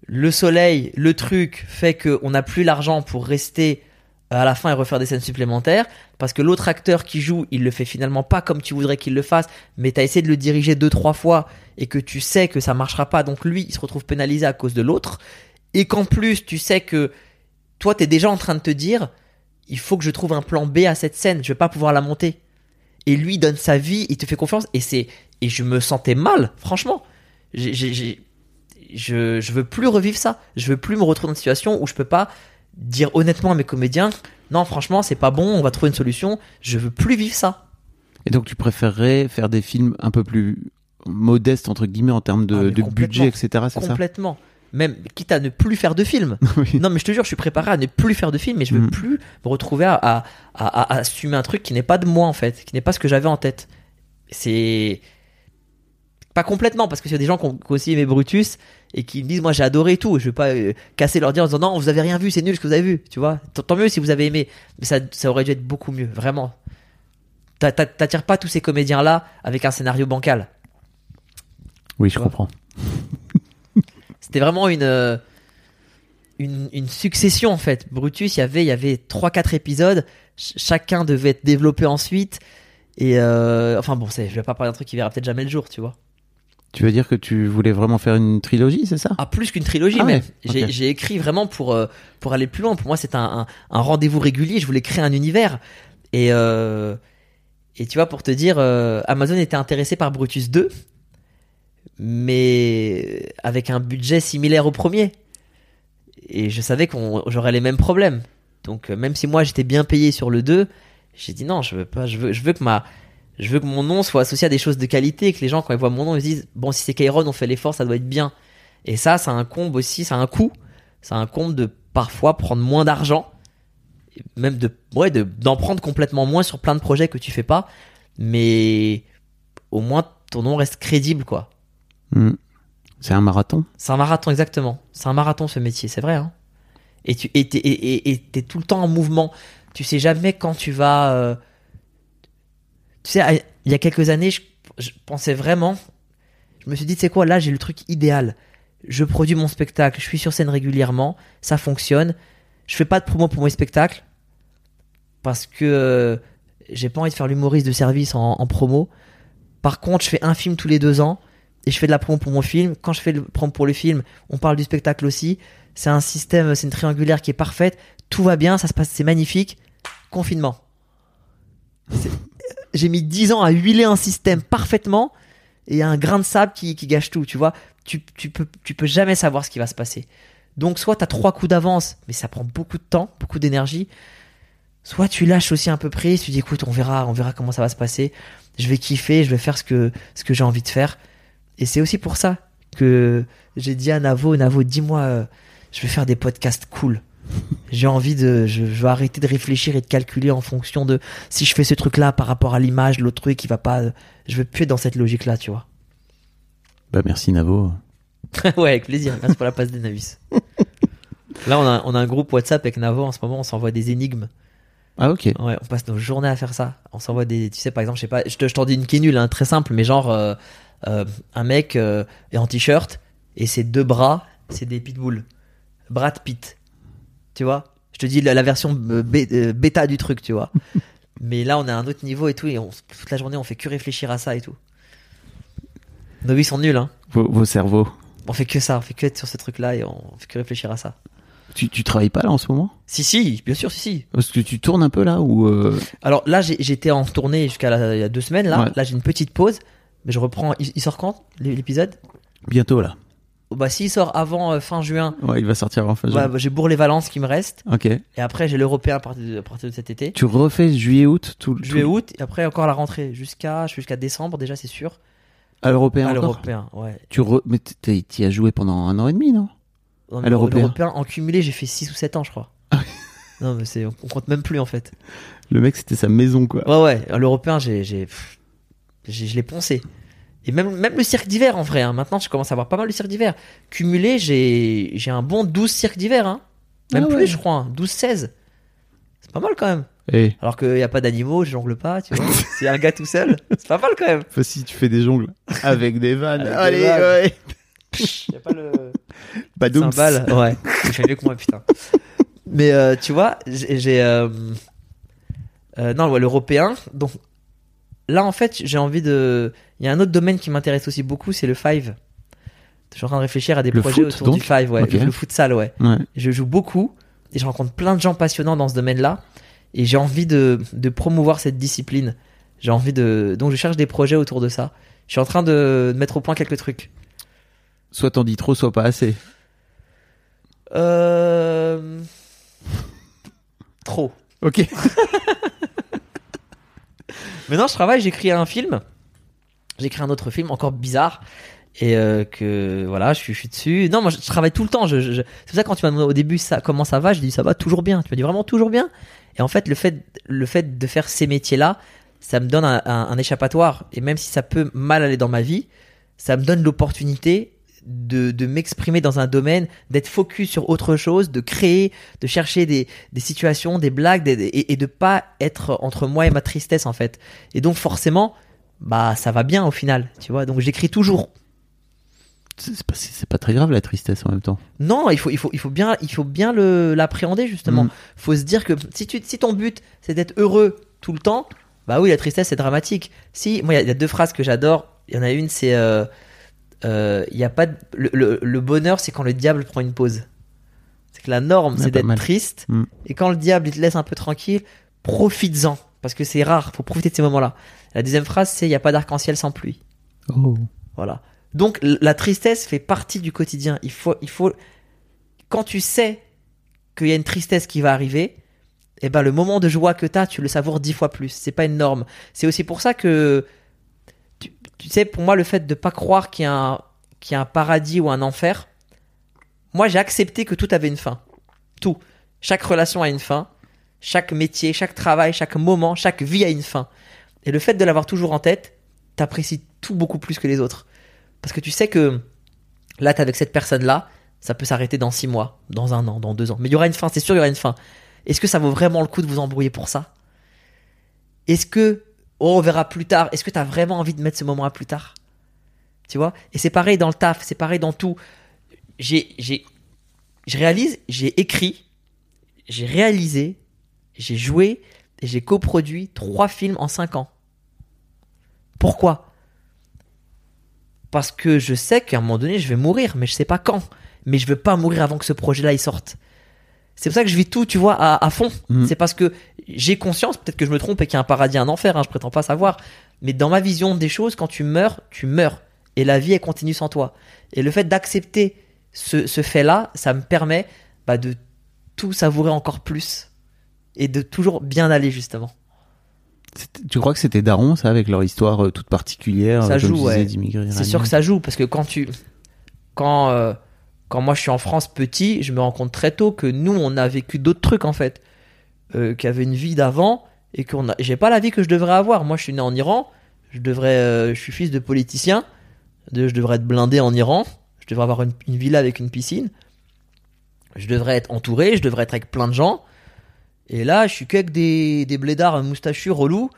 le soleil, le truc fait qu'on n'a plus l'argent pour rester à la fin et refaire des scènes supplémentaires, parce que l'autre acteur qui joue, il le fait finalement pas comme tu voudrais qu'il le fasse, mais t'as essayé de le diriger deux trois fois et que tu sais que ça marchera pas, donc lui il se retrouve pénalisé à cause de l'autre, et qu'en plus tu sais que toi t'es déjà en train de te dire, il faut que je trouve un plan B à cette scène, je vais pas pouvoir la monter. Et lui donne sa vie, il te fait confiance, et c'est et je me sentais mal, franchement. J'ai- j'ai- je, je veux plus revivre ça. Je veux plus me retrouver dans une situation où je peux pas dire honnêtement à mes comédiens, non, franchement, c'est pas bon, on va trouver une solution. Je veux plus vivre ça. Et donc, tu préférerais faire des films un peu plus modestes, entre guillemets, en termes Ah, de, complètement. budget, etc., c'est ça? Complètement. Même quitte à ne plus faire de films. <laughs> Oui. Non, mais je te jure, je suis préparé à ne plus faire de films, mais je veux Mm. plus me retrouver à, à, à- à assumer un truc qui n'est pas de moi en fait, qui n'est pas ce que j'avais en tête. C'est pas complètement parce que a des gens qui ont, qui ont aussi aimé Brutus et qui me disent moi j'ai adoré et tout. Je vais pas euh, casser leur dire en disant non vous avez rien vu, c'est nul ce que vous avez vu, tu vois? Tant mieux si vous avez aimé, mais ça, ça aurait dû être beaucoup mieux, vraiment. T'a- t'a- T'attires pas tous ces comédiens là avec un scénario bancal. Oui, je comprends. <laughs> C'était vraiment une, euh, une une succession en fait. Brutus, il y avait il y avait trois quatre épisodes, Ch- chacun devait être développé ensuite et euh, enfin bon, c'est je vais pas parler d'un truc qui verra peut-être jamais le jour, tu vois. Tu veux dire que tu voulais vraiment faire une trilogie, c'est ça? Ah plus qu'une trilogie Ah ouais, J'ai écrit vraiment pour euh, pour aller plus loin. Pour moi, c'est un, un, un rendez-vous régulier. Je voulais créer un univers et euh, et tu vois pour te dire, euh, Amazon était intéressé par Brutus 2, mais avec un budget similaire au premier. Et je savais qu'on j'aurais les mêmes problèmes. Donc même si moi j'étais bien payé sur le 2, j'ai dit non, je veux pas, je veux, je veux que ma, je veux que mon nom soit associé à des choses de qualité, que les gens quand ils voient mon nom ils se disent bon si c'est Kairon on fait l'effort, ça doit être bien. Et ça, ça incombe aussi, ça a un coût, ça incombe de parfois prendre moins d'argent, et même de, ouais, de d'en prendre complètement moins sur plein de projets que tu fais pas, mais au moins ton nom reste crédible quoi. Hmm. C'est un marathon C'est un marathon, exactement. C'est un marathon ce métier, c'est vrai. Hein et tu et t'es, et, et- et tout le temps en mouvement. Tu sais jamais quand tu vas. euh, sais, il y a quelques années, je, pensais vraiment. Je me suis dit, sais quoi, là j'ai le truc idéal. Je produis mon spectacle, je suis sur scène régulièrement, ça fonctionne. Je fais pas de promo pour mes spectacles parce que euh, j'ai pas envie de faire l'humoriste de service en, en promo. Par contre, je fais un film tous les deux ans et je fais de la promo pour mon film. Quand je fais le promo pour le film, on parle du spectacle aussi. C'est un système, c'est une triangulaire qui est parfaite. Tout va bien, ça se passe, c'est magnifique. Confinement. J'ai mis 10 ans à huiler un système parfaitement et un grain de sable qui, gâche tout, tu vois. Tu, peux, jamais savoir ce qui va se passer. Donc, soit tu as trois coups d'avance, mais ça prend beaucoup de temps, beaucoup d'énergie. soit tu lâches aussi un peu prise, tu dis écoute, on verra, on verra comment ça va se passer. Je vais kiffer, je vais faire ce que ce que j'ai envie de faire. Et c'est aussi pour ça que j'ai dit à Navo, Navo, dis-moi, euh, je vais faire des podcasts cool. J'ai envie de, je, je vais arrêter de réfléchir et de calculer en fonction de si je fais ce truc-là par rapport à l'image, l'autre truc, il va pas. Je veux plus être dans cette logique-là, tu vois. Bah merci Navo. <laughs> ouais, avec plaisir. Merci pour la passe des Navis. Là, on a, on a un groupe WhatsApp avec Navo en ce moment. On s'envoie des énigmes. Ah ok. Ouais, on passe nos journées à faire ça. On s'envoie des, tu sais, par exemple, je sais pas, je t'en dis une qui est nulle, hein, très simple, mais genre, euh, euh, un mec euh, est en t-shirt et ses deux bras, c'est des pitbulls. Brad Pitt. Tu vois Je te dis la, la version euh, bêta du truc, tu vois. <laughs> mais là, on est à un autre niveau et tout, et on, toute la journée, on fait que réfléchir à ça et tout. Nos vies sont nulles, hein. Vos, vos cerveaux. On fait que ça, on fait que être sur ce truc-là et on fait que réfléchir à ça. Tu, tu travailles pas là en ce moment? Si, si, bien sûr, si, si. Parce que tu tournes un peu là ou euh, Alors là, j'étais en tournée jusqu'à il y a deux semaines. Là, Ouais. là j'ai une petite pause. Mais je reprends. Il, il sort quand l'é- l'épisode? Bientôt là Bah, s'il sort avant euh, fin juin, Ouais, il va sortir en fin bah, juin. bah, j'ai Bourg-les-Valence qui me reste. Ok. Et après, j'ai l'Européen à partir de, à partir de cet été. Tu refais juillet-août tout le Juillet, tout- août. Et après, encore la rentrée. Jusqu'à je suis jusqu'à décembre, déjà, c'est sûr. à l'européen À encore. l'Européen, ouais. Tu re... mais t'es- t'y as joué pendant un an et demi non À l'Européen. l'Européen, en cumulé, j'ai fait 6 ou 7 ans, je crois. Ah <laughs> non, mais c'est, on compte même plus, en fait. Le mec c'était sa maison quoi. Ouais, ouais, à l'européen, j'ai, j'ai, pff, j'ai- je l'ai poncé. Et même, même le cirque d'hiver, en vrai, hein. maintenant, je commence à avoir pas mal de cirque d'hiver. Cumulé, j'ai, j'ai un bon 12 cirques d'hiver, hein. Même Ah plus, je crois, hein. 12, 16. C'est pas mal quand même. Eh, Alors qu'il n'y a pas d'animaux, je jongle pas, tu vois. <laughs> C'est un gars tout seul. C'est pas mal quand même. enfin, si tu fais des jongles avec des <laughs> vannes. Avec des Allez, vannes. ouais. Y a pas le cymbale. Ouais, il fait mieux que moi, putain. Mais euh, tu vois, j'ai. j'ai, euh, euh, non, ouais, l'européen. Donc là, en fait, j'ai envie de. Il y a un autre domaine qui m'intéresse aussi beaucoup, c'est le five. Je suis en train de réfléchir à des Le projets foot, autour donc du five, ouais. Le, le futsal, ouais. Ouais. Je joue beaucoup et je rencontre plein de gens passionnants dans ce domaine-là. Et j'ai envie de, de promouvoir cette discipline. J'ai envie de. Donc je cherche des projets autour de ça. Je suis en train de mettre au point quelques trucs. Soit t'en dis trop, soit pas assez. Euh... Trop. Ok. <laughs> Maintenant, je travaille, j'écris un film. J'écris un autre film encore bizarre. Et euh, que voilà, je suis, dessus. Non, moi, je, travaille tout le temps. Je, C'est pour ça que quand tu m'as demandé au début ça, comment ça va, je dis ça va toujours bien. Tu m'as dit vraiment toujours bien. Et en fait, le fait, le fait de faire ces métiers-là, ça me donne un échappatoire. Et même si ça peut mal aller dans ma vie, ça me donne l'opportunité de, de m'exprimer dans un domaine, d'être focus sur autre chose, de créer, de chercher des, des situations, des blagues, des- et, et de pas être entre moi et ma tristesse en fait. Et donc forcément, bah ça va bien au final, tu vois. Donc j'écris toujours. C'est pas, pas très grave la tristesse en même temps. Non, il faut, il faut, il faut bien, il faut bien le l'appréhender justement. Mm. Faut se dire que si tu, si ton but c'est d'être heureux tout le temps, bah oui, la tristesse c'est dramatique. Si, moi il y a- il y, a deux phrases que j'adore. Il y en a une, c'est, euh, euh, il y a pas, de- le, le, le bonheur c'est quand le diable prend une pause. C'est que la norme c'est d'être triste Mm. et quand le diable il te laisse un peu tranquille, profites-en parce que c'est rare. Faut profiter de ces moments-là. La deuxième phrase c'est il y a pas d'arc-en-ciel sans pluie. Oh. Voilà. Donc la tristesse fait partie du quotidien. Il faut, il faut, quand tu sais qu'il y a une tristesse qui va arriver, eh ben le moment de joie que tu as, tu le savoures dix fois plus. C'est pas une norme. C'est aussi pour ça que, tu, sais, pour moi, le fait de pas croire qu'il y a un, qu'il y a un paradis ou un enfer, moi j'ai accepté que tout avait une fin. Tout. Chaque relation a une fin. Chaque métier, chaque travail, chaque moment, chaque vie a une fin. Et le fait de l'avoir toujours en tête, t'apprécies tout beaucoup plus que les autres. Parce que tu sais que là, t'es avec cette personne-là, ça peut s'arrêter dans six mois, dans un an, dans deux ans. Mais il y aura une fin, c'est sûr, il y aura une fin. Est-ce que ça vaut vraiment le coup de vous embrouiller pour ça? Est-ce que, oh, on verra plus tard, est-ce que t'as vraiment envie de mettre ce moment à plus tard? Tu vois? Et c'est pareil dans le taf, c'est pareil dans tout. J'ai, j'ai, je réalise, j'ai écrit, j'ai réalisé, j'ai joué et j'ai coproduit trois films en cinq ans. Pourquoi? Parce que je sais qu'à un moment donné, je vais mourir, mais je sais pas quand. Mais je veux pas mourir avant que ce projet-là il sorte. C'est pour ça que je vis tout, tu vois, à, à fond. Mhm. C'est parce que j'ai conscience, peut-être que je me trompe et qu'il y a un paradis, un enfer, hein, je prétends pas savoir. Mais dans ma vision des choses, quand tu meurs, tu meurs. Et la vie, elle continue sans toi. Et le fait d'accepter ce, ce fait-là, ça me permet bah, de tout savourer encore plus. et de toujours bien aller justement. Tu crois que c'était daron, ça, avec leur histoire euh, toute particulière, Ça euh, joue, ouais. C'est sûr que ça joue parce que quand tu quand euh, quand moi je suis en France petit, je me rends compte très tôt que nous on a vécu d'autres trucs en fait, euh, qu'il y avait une vie d'avant et qu'on a j'ai pas la vie que je devrais avoir. Moi je suis né en Iran, je devrais euh, je suis fils de politicien, je devrais être blindé en Iran, je devrais avoir une, une villa avec une piscine, je devrais être entouré, je devrais être avec plein de gens. Et là, je suis qu'avec des, des blédards moustachus relous.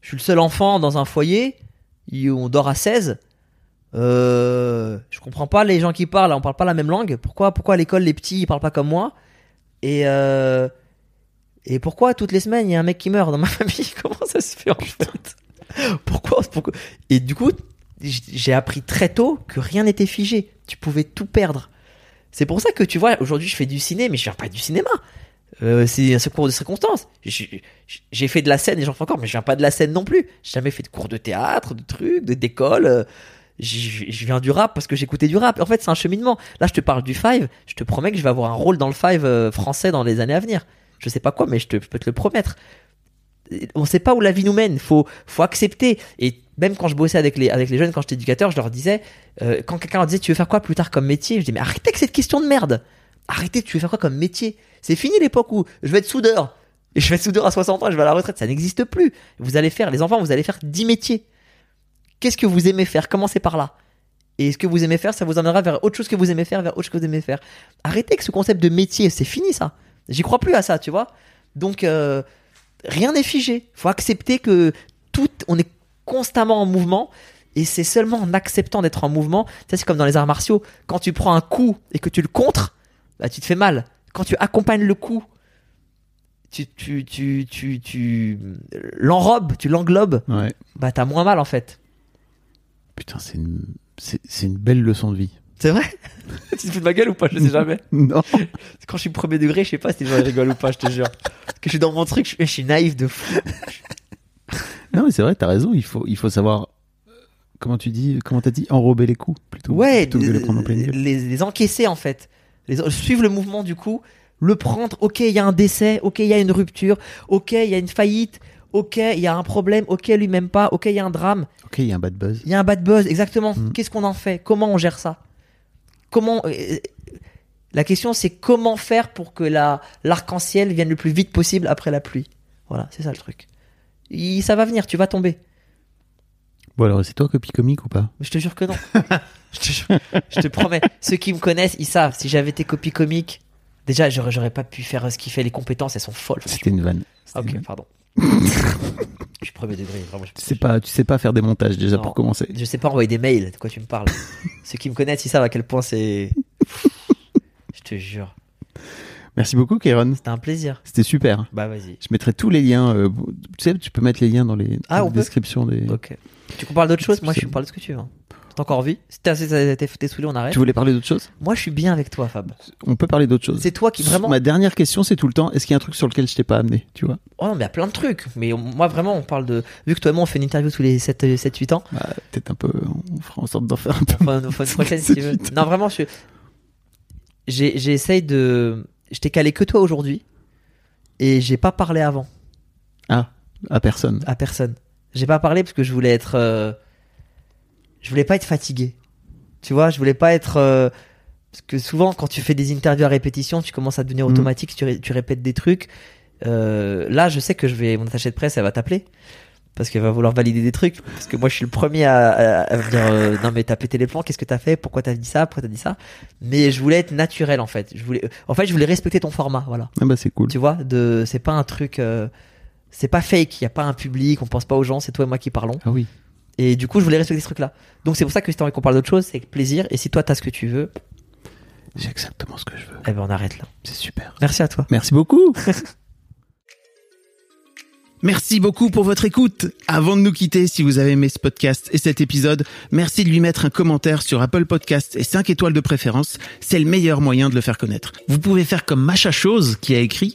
Je suis le seul enfant dans un foyer. où On dort à 16. Euh, je comprends pas les gens qui parlent, on parle pas la même langue. Pourquoi, pourquoi à l'école les petits ils parlent pas comme moi? Et euh, et pourquoi toutes les semaines il y a un mec qui meurt dans ma <laughs> famille? Comment ça se fait en fait? Pourquoi, pourquoi? Et du coup, j'ai appris très tôt que rien n'était figé. Tu pouvais tout perdre. C'est pour ça que tu vois, aujourd'hui je fais du ciné, mais je fais pas du cinéma. Euh, c'est un secours de circonstances. J'ai fait de la scène et j'en fais encore, mais je viens pas de la scène non plus. J'ai jamais fait de cours de théâtre, de trucs, de d'école. euh, Je viens du rap parce que j'écoutais du rap. En fait, c'est un cheminement. Là, je te parle du Five. Je te promets que je vais avoir un rôle dans le Five euh, français dans les années à venir. Je sais pas quoi, mais je, peux te le promettre. On sait pas où la vie nous mène. Faut, faut accepter. Et même quand je bossais avec les, avec les jeunes, quand j'étais éducateur, je leur disais, euh, quand quelqu'un leur disait, tu veux faire quoi plus tard comme métier? Je dis, mais arrêtez avec cette question de merde. Arrêtez, tu veux faire quoi comme métier? C'est fini l'époque où je vais être soudeur. Et je vais être soudeur à 60 ans, je vais à la retraite. Ça n'existe plus. Vous allez faire, les enfants, vous allez faire 10 métiers. Qu'est-ce que vous aimez faire? Commencez par là. Et ce que vous aimez faire, ça vous emmènera vers autre chose que vous aimez faire, vers autre chose que vous aimez faire. Arrêtez avec ce concept de métier, c'est fini ça. J'y crois plus à ça, tu vois. Donc, euh, rien n'est figé. Faut accepter que tout, on est constamment en mouvement. Et c'est seulement en acceptant d'être en mouvement. Ça, c'est comme dans les arts martiaux. Quand tu prends un coup et que tu le contres, bah, tu te fais mal. Quand tu accompagnes le coup, tu, tu, tu, tu, tu l'enrobes, tu l'englobes, Ouais. bah, t'as moins mal en fait. Putain, c'est une, c'est, c'est une belle leçon de vie. C'est vrai <laughs> Tu te fous de ma gueule ou pas? Je sais jamais. <laughs> Non. Quand je suis premier degré, je sais pas si les gens rigolent ou pas, je te jure. Parce que je suis dans mon truc, je, je suis naïf de fou. <laughs> Non, mais c'est vrai, t'as raison. Il faut, il faut savoir. euh, Comment tu dis, comment t'as dit, enrober les coups plutôt. Ouais, plutôt que de les prendre en pleine gueule. les, les encaisser en fait. Les, suivre le mouvement du coup, le prendre, ok, il y a un décès, ok, il y a une rupture, ok, il y a une faillite, ok, il y a un problème, ok, lui même pas, ok, il y a un drame, Ok, il y a un bad buzz. il y a un bad buzz, exactement. Mm. Qu'est-ce qu'on en fait? Comment on gère ça? Comment euh, La question c'est comment faire pour que la l'arc-en-ciel vienne le plus vite possible après la pluie. Voilà, c'est ça le truc. Il- ça va venir, tu vas tomber. Bon, alors, c'est toi copie comique ou pas? Je te jure que non. <laughs> je, te jure- je te promets. Ceux qui me connaissent, ils savent. Si j'avais été copie comique, déjà, j'aurais, j'aurais pas pu faire ce qu'il fait. Les compétences, elles sont folles. C'était une vanne. Ah, ok, vanne. pardon. <laughs> je suis premier degré. Vraiment, je, Tu sais pas, tu sais pas faire des montages déjà Non. pour commencer. je sais pas envoyer des mails. De quoi tu me parles <laughs> Ceux qui me connaissent, ils savent à quel point c'est. <laughs> je te jure. Merci beaucoup, Kairon. C'était un plaisir. C'était super. Bah, vas-y. Je mettrai tous les liens. euh, tu sais, tu peux mettre les liens dans les, Ah, dans les descriptions des. Ok. Tu qu'on parle d'autre chose? Moi, je parle de ce que tu veux. T'as encore envie Si t'es assez- t'es saoulé, on arrête. Tu voulais parler d'autre chose? Moi, je suis bien avec toi, Fab. On peut parler d'autre chose. C'est toi qui vraiment. Ma dernière question, c'est tout le temps. Est-ce qu'il y a un truc sur lequel je t'ai pas amené Tu vois? Oh non, mais il y a plein de trucs. Mais moi, vraiment, on parle de. Vu que toi et moi, on fait une interview tous les 7-8 ans. bah, Peut-être un peu. On fera en sorte d'en faire un peu. Enfin, une fois <laughs> une prochaine, si tu veux. Non, vraiment, je. J'ai, j'essaye de. Je t'ai calé que toi aujourd'hui. Et j'ai pas parlé avant. Ah, à personne. À personne. J'ai pas parlé parce que je voulais être. euh, Je voulais pas être fatigué. Tu vois, je voulais pas être. euh, Parce que souvent, quand tu fais des interviews à répétition, tu commences à devenir Mhm. automatique, tu, ré- tu répètes des trucs. Euh, là, je sais que je vais. Mon attaché de presse, elle va t'appeler. Parce qu'elle va vouloir valider des trucs. Parce que moi, je suis le premier à, à, à me dire euh, Non, mais t'as pété les plans, qu'est-ce que t'as fait? Pourquoi t'as dit ça? Pourquoi t'as dit ça? Mais je voulais être naturel, en fait. Je voulais, en fait, je voulais respecter ton format, voilà. Ah bah c'est cool. Tu vois, de, c'est pas un truc. euh, c'est pas fake, il y a pas un public, on pense pas aux gens, c'est toi et moi qui parlons. Ah oui. Et du coup, je voulais respecter ce truc-là. Donc c'est pour ça que si t'as envie qu'on parle d'autre chose, c'est avec plaisir. Et si toi t'as ce que tu veux, J'ai exactement ce que je veux. eh ben on arrête là. C'est super. Merci à toi. Merci beaucoup. <laughs> Merci beaucoup pour votre écoute. Avant de nous quitter, si vous avez aimé ce podcast et cet épisode, merci de lui mettre un commentaire sur Apple Podcast et 5 étoiles de préférence. C'est le meilleur moyen de le faire connaître. Vous pouvez faire comme Macha Chose qui a écrit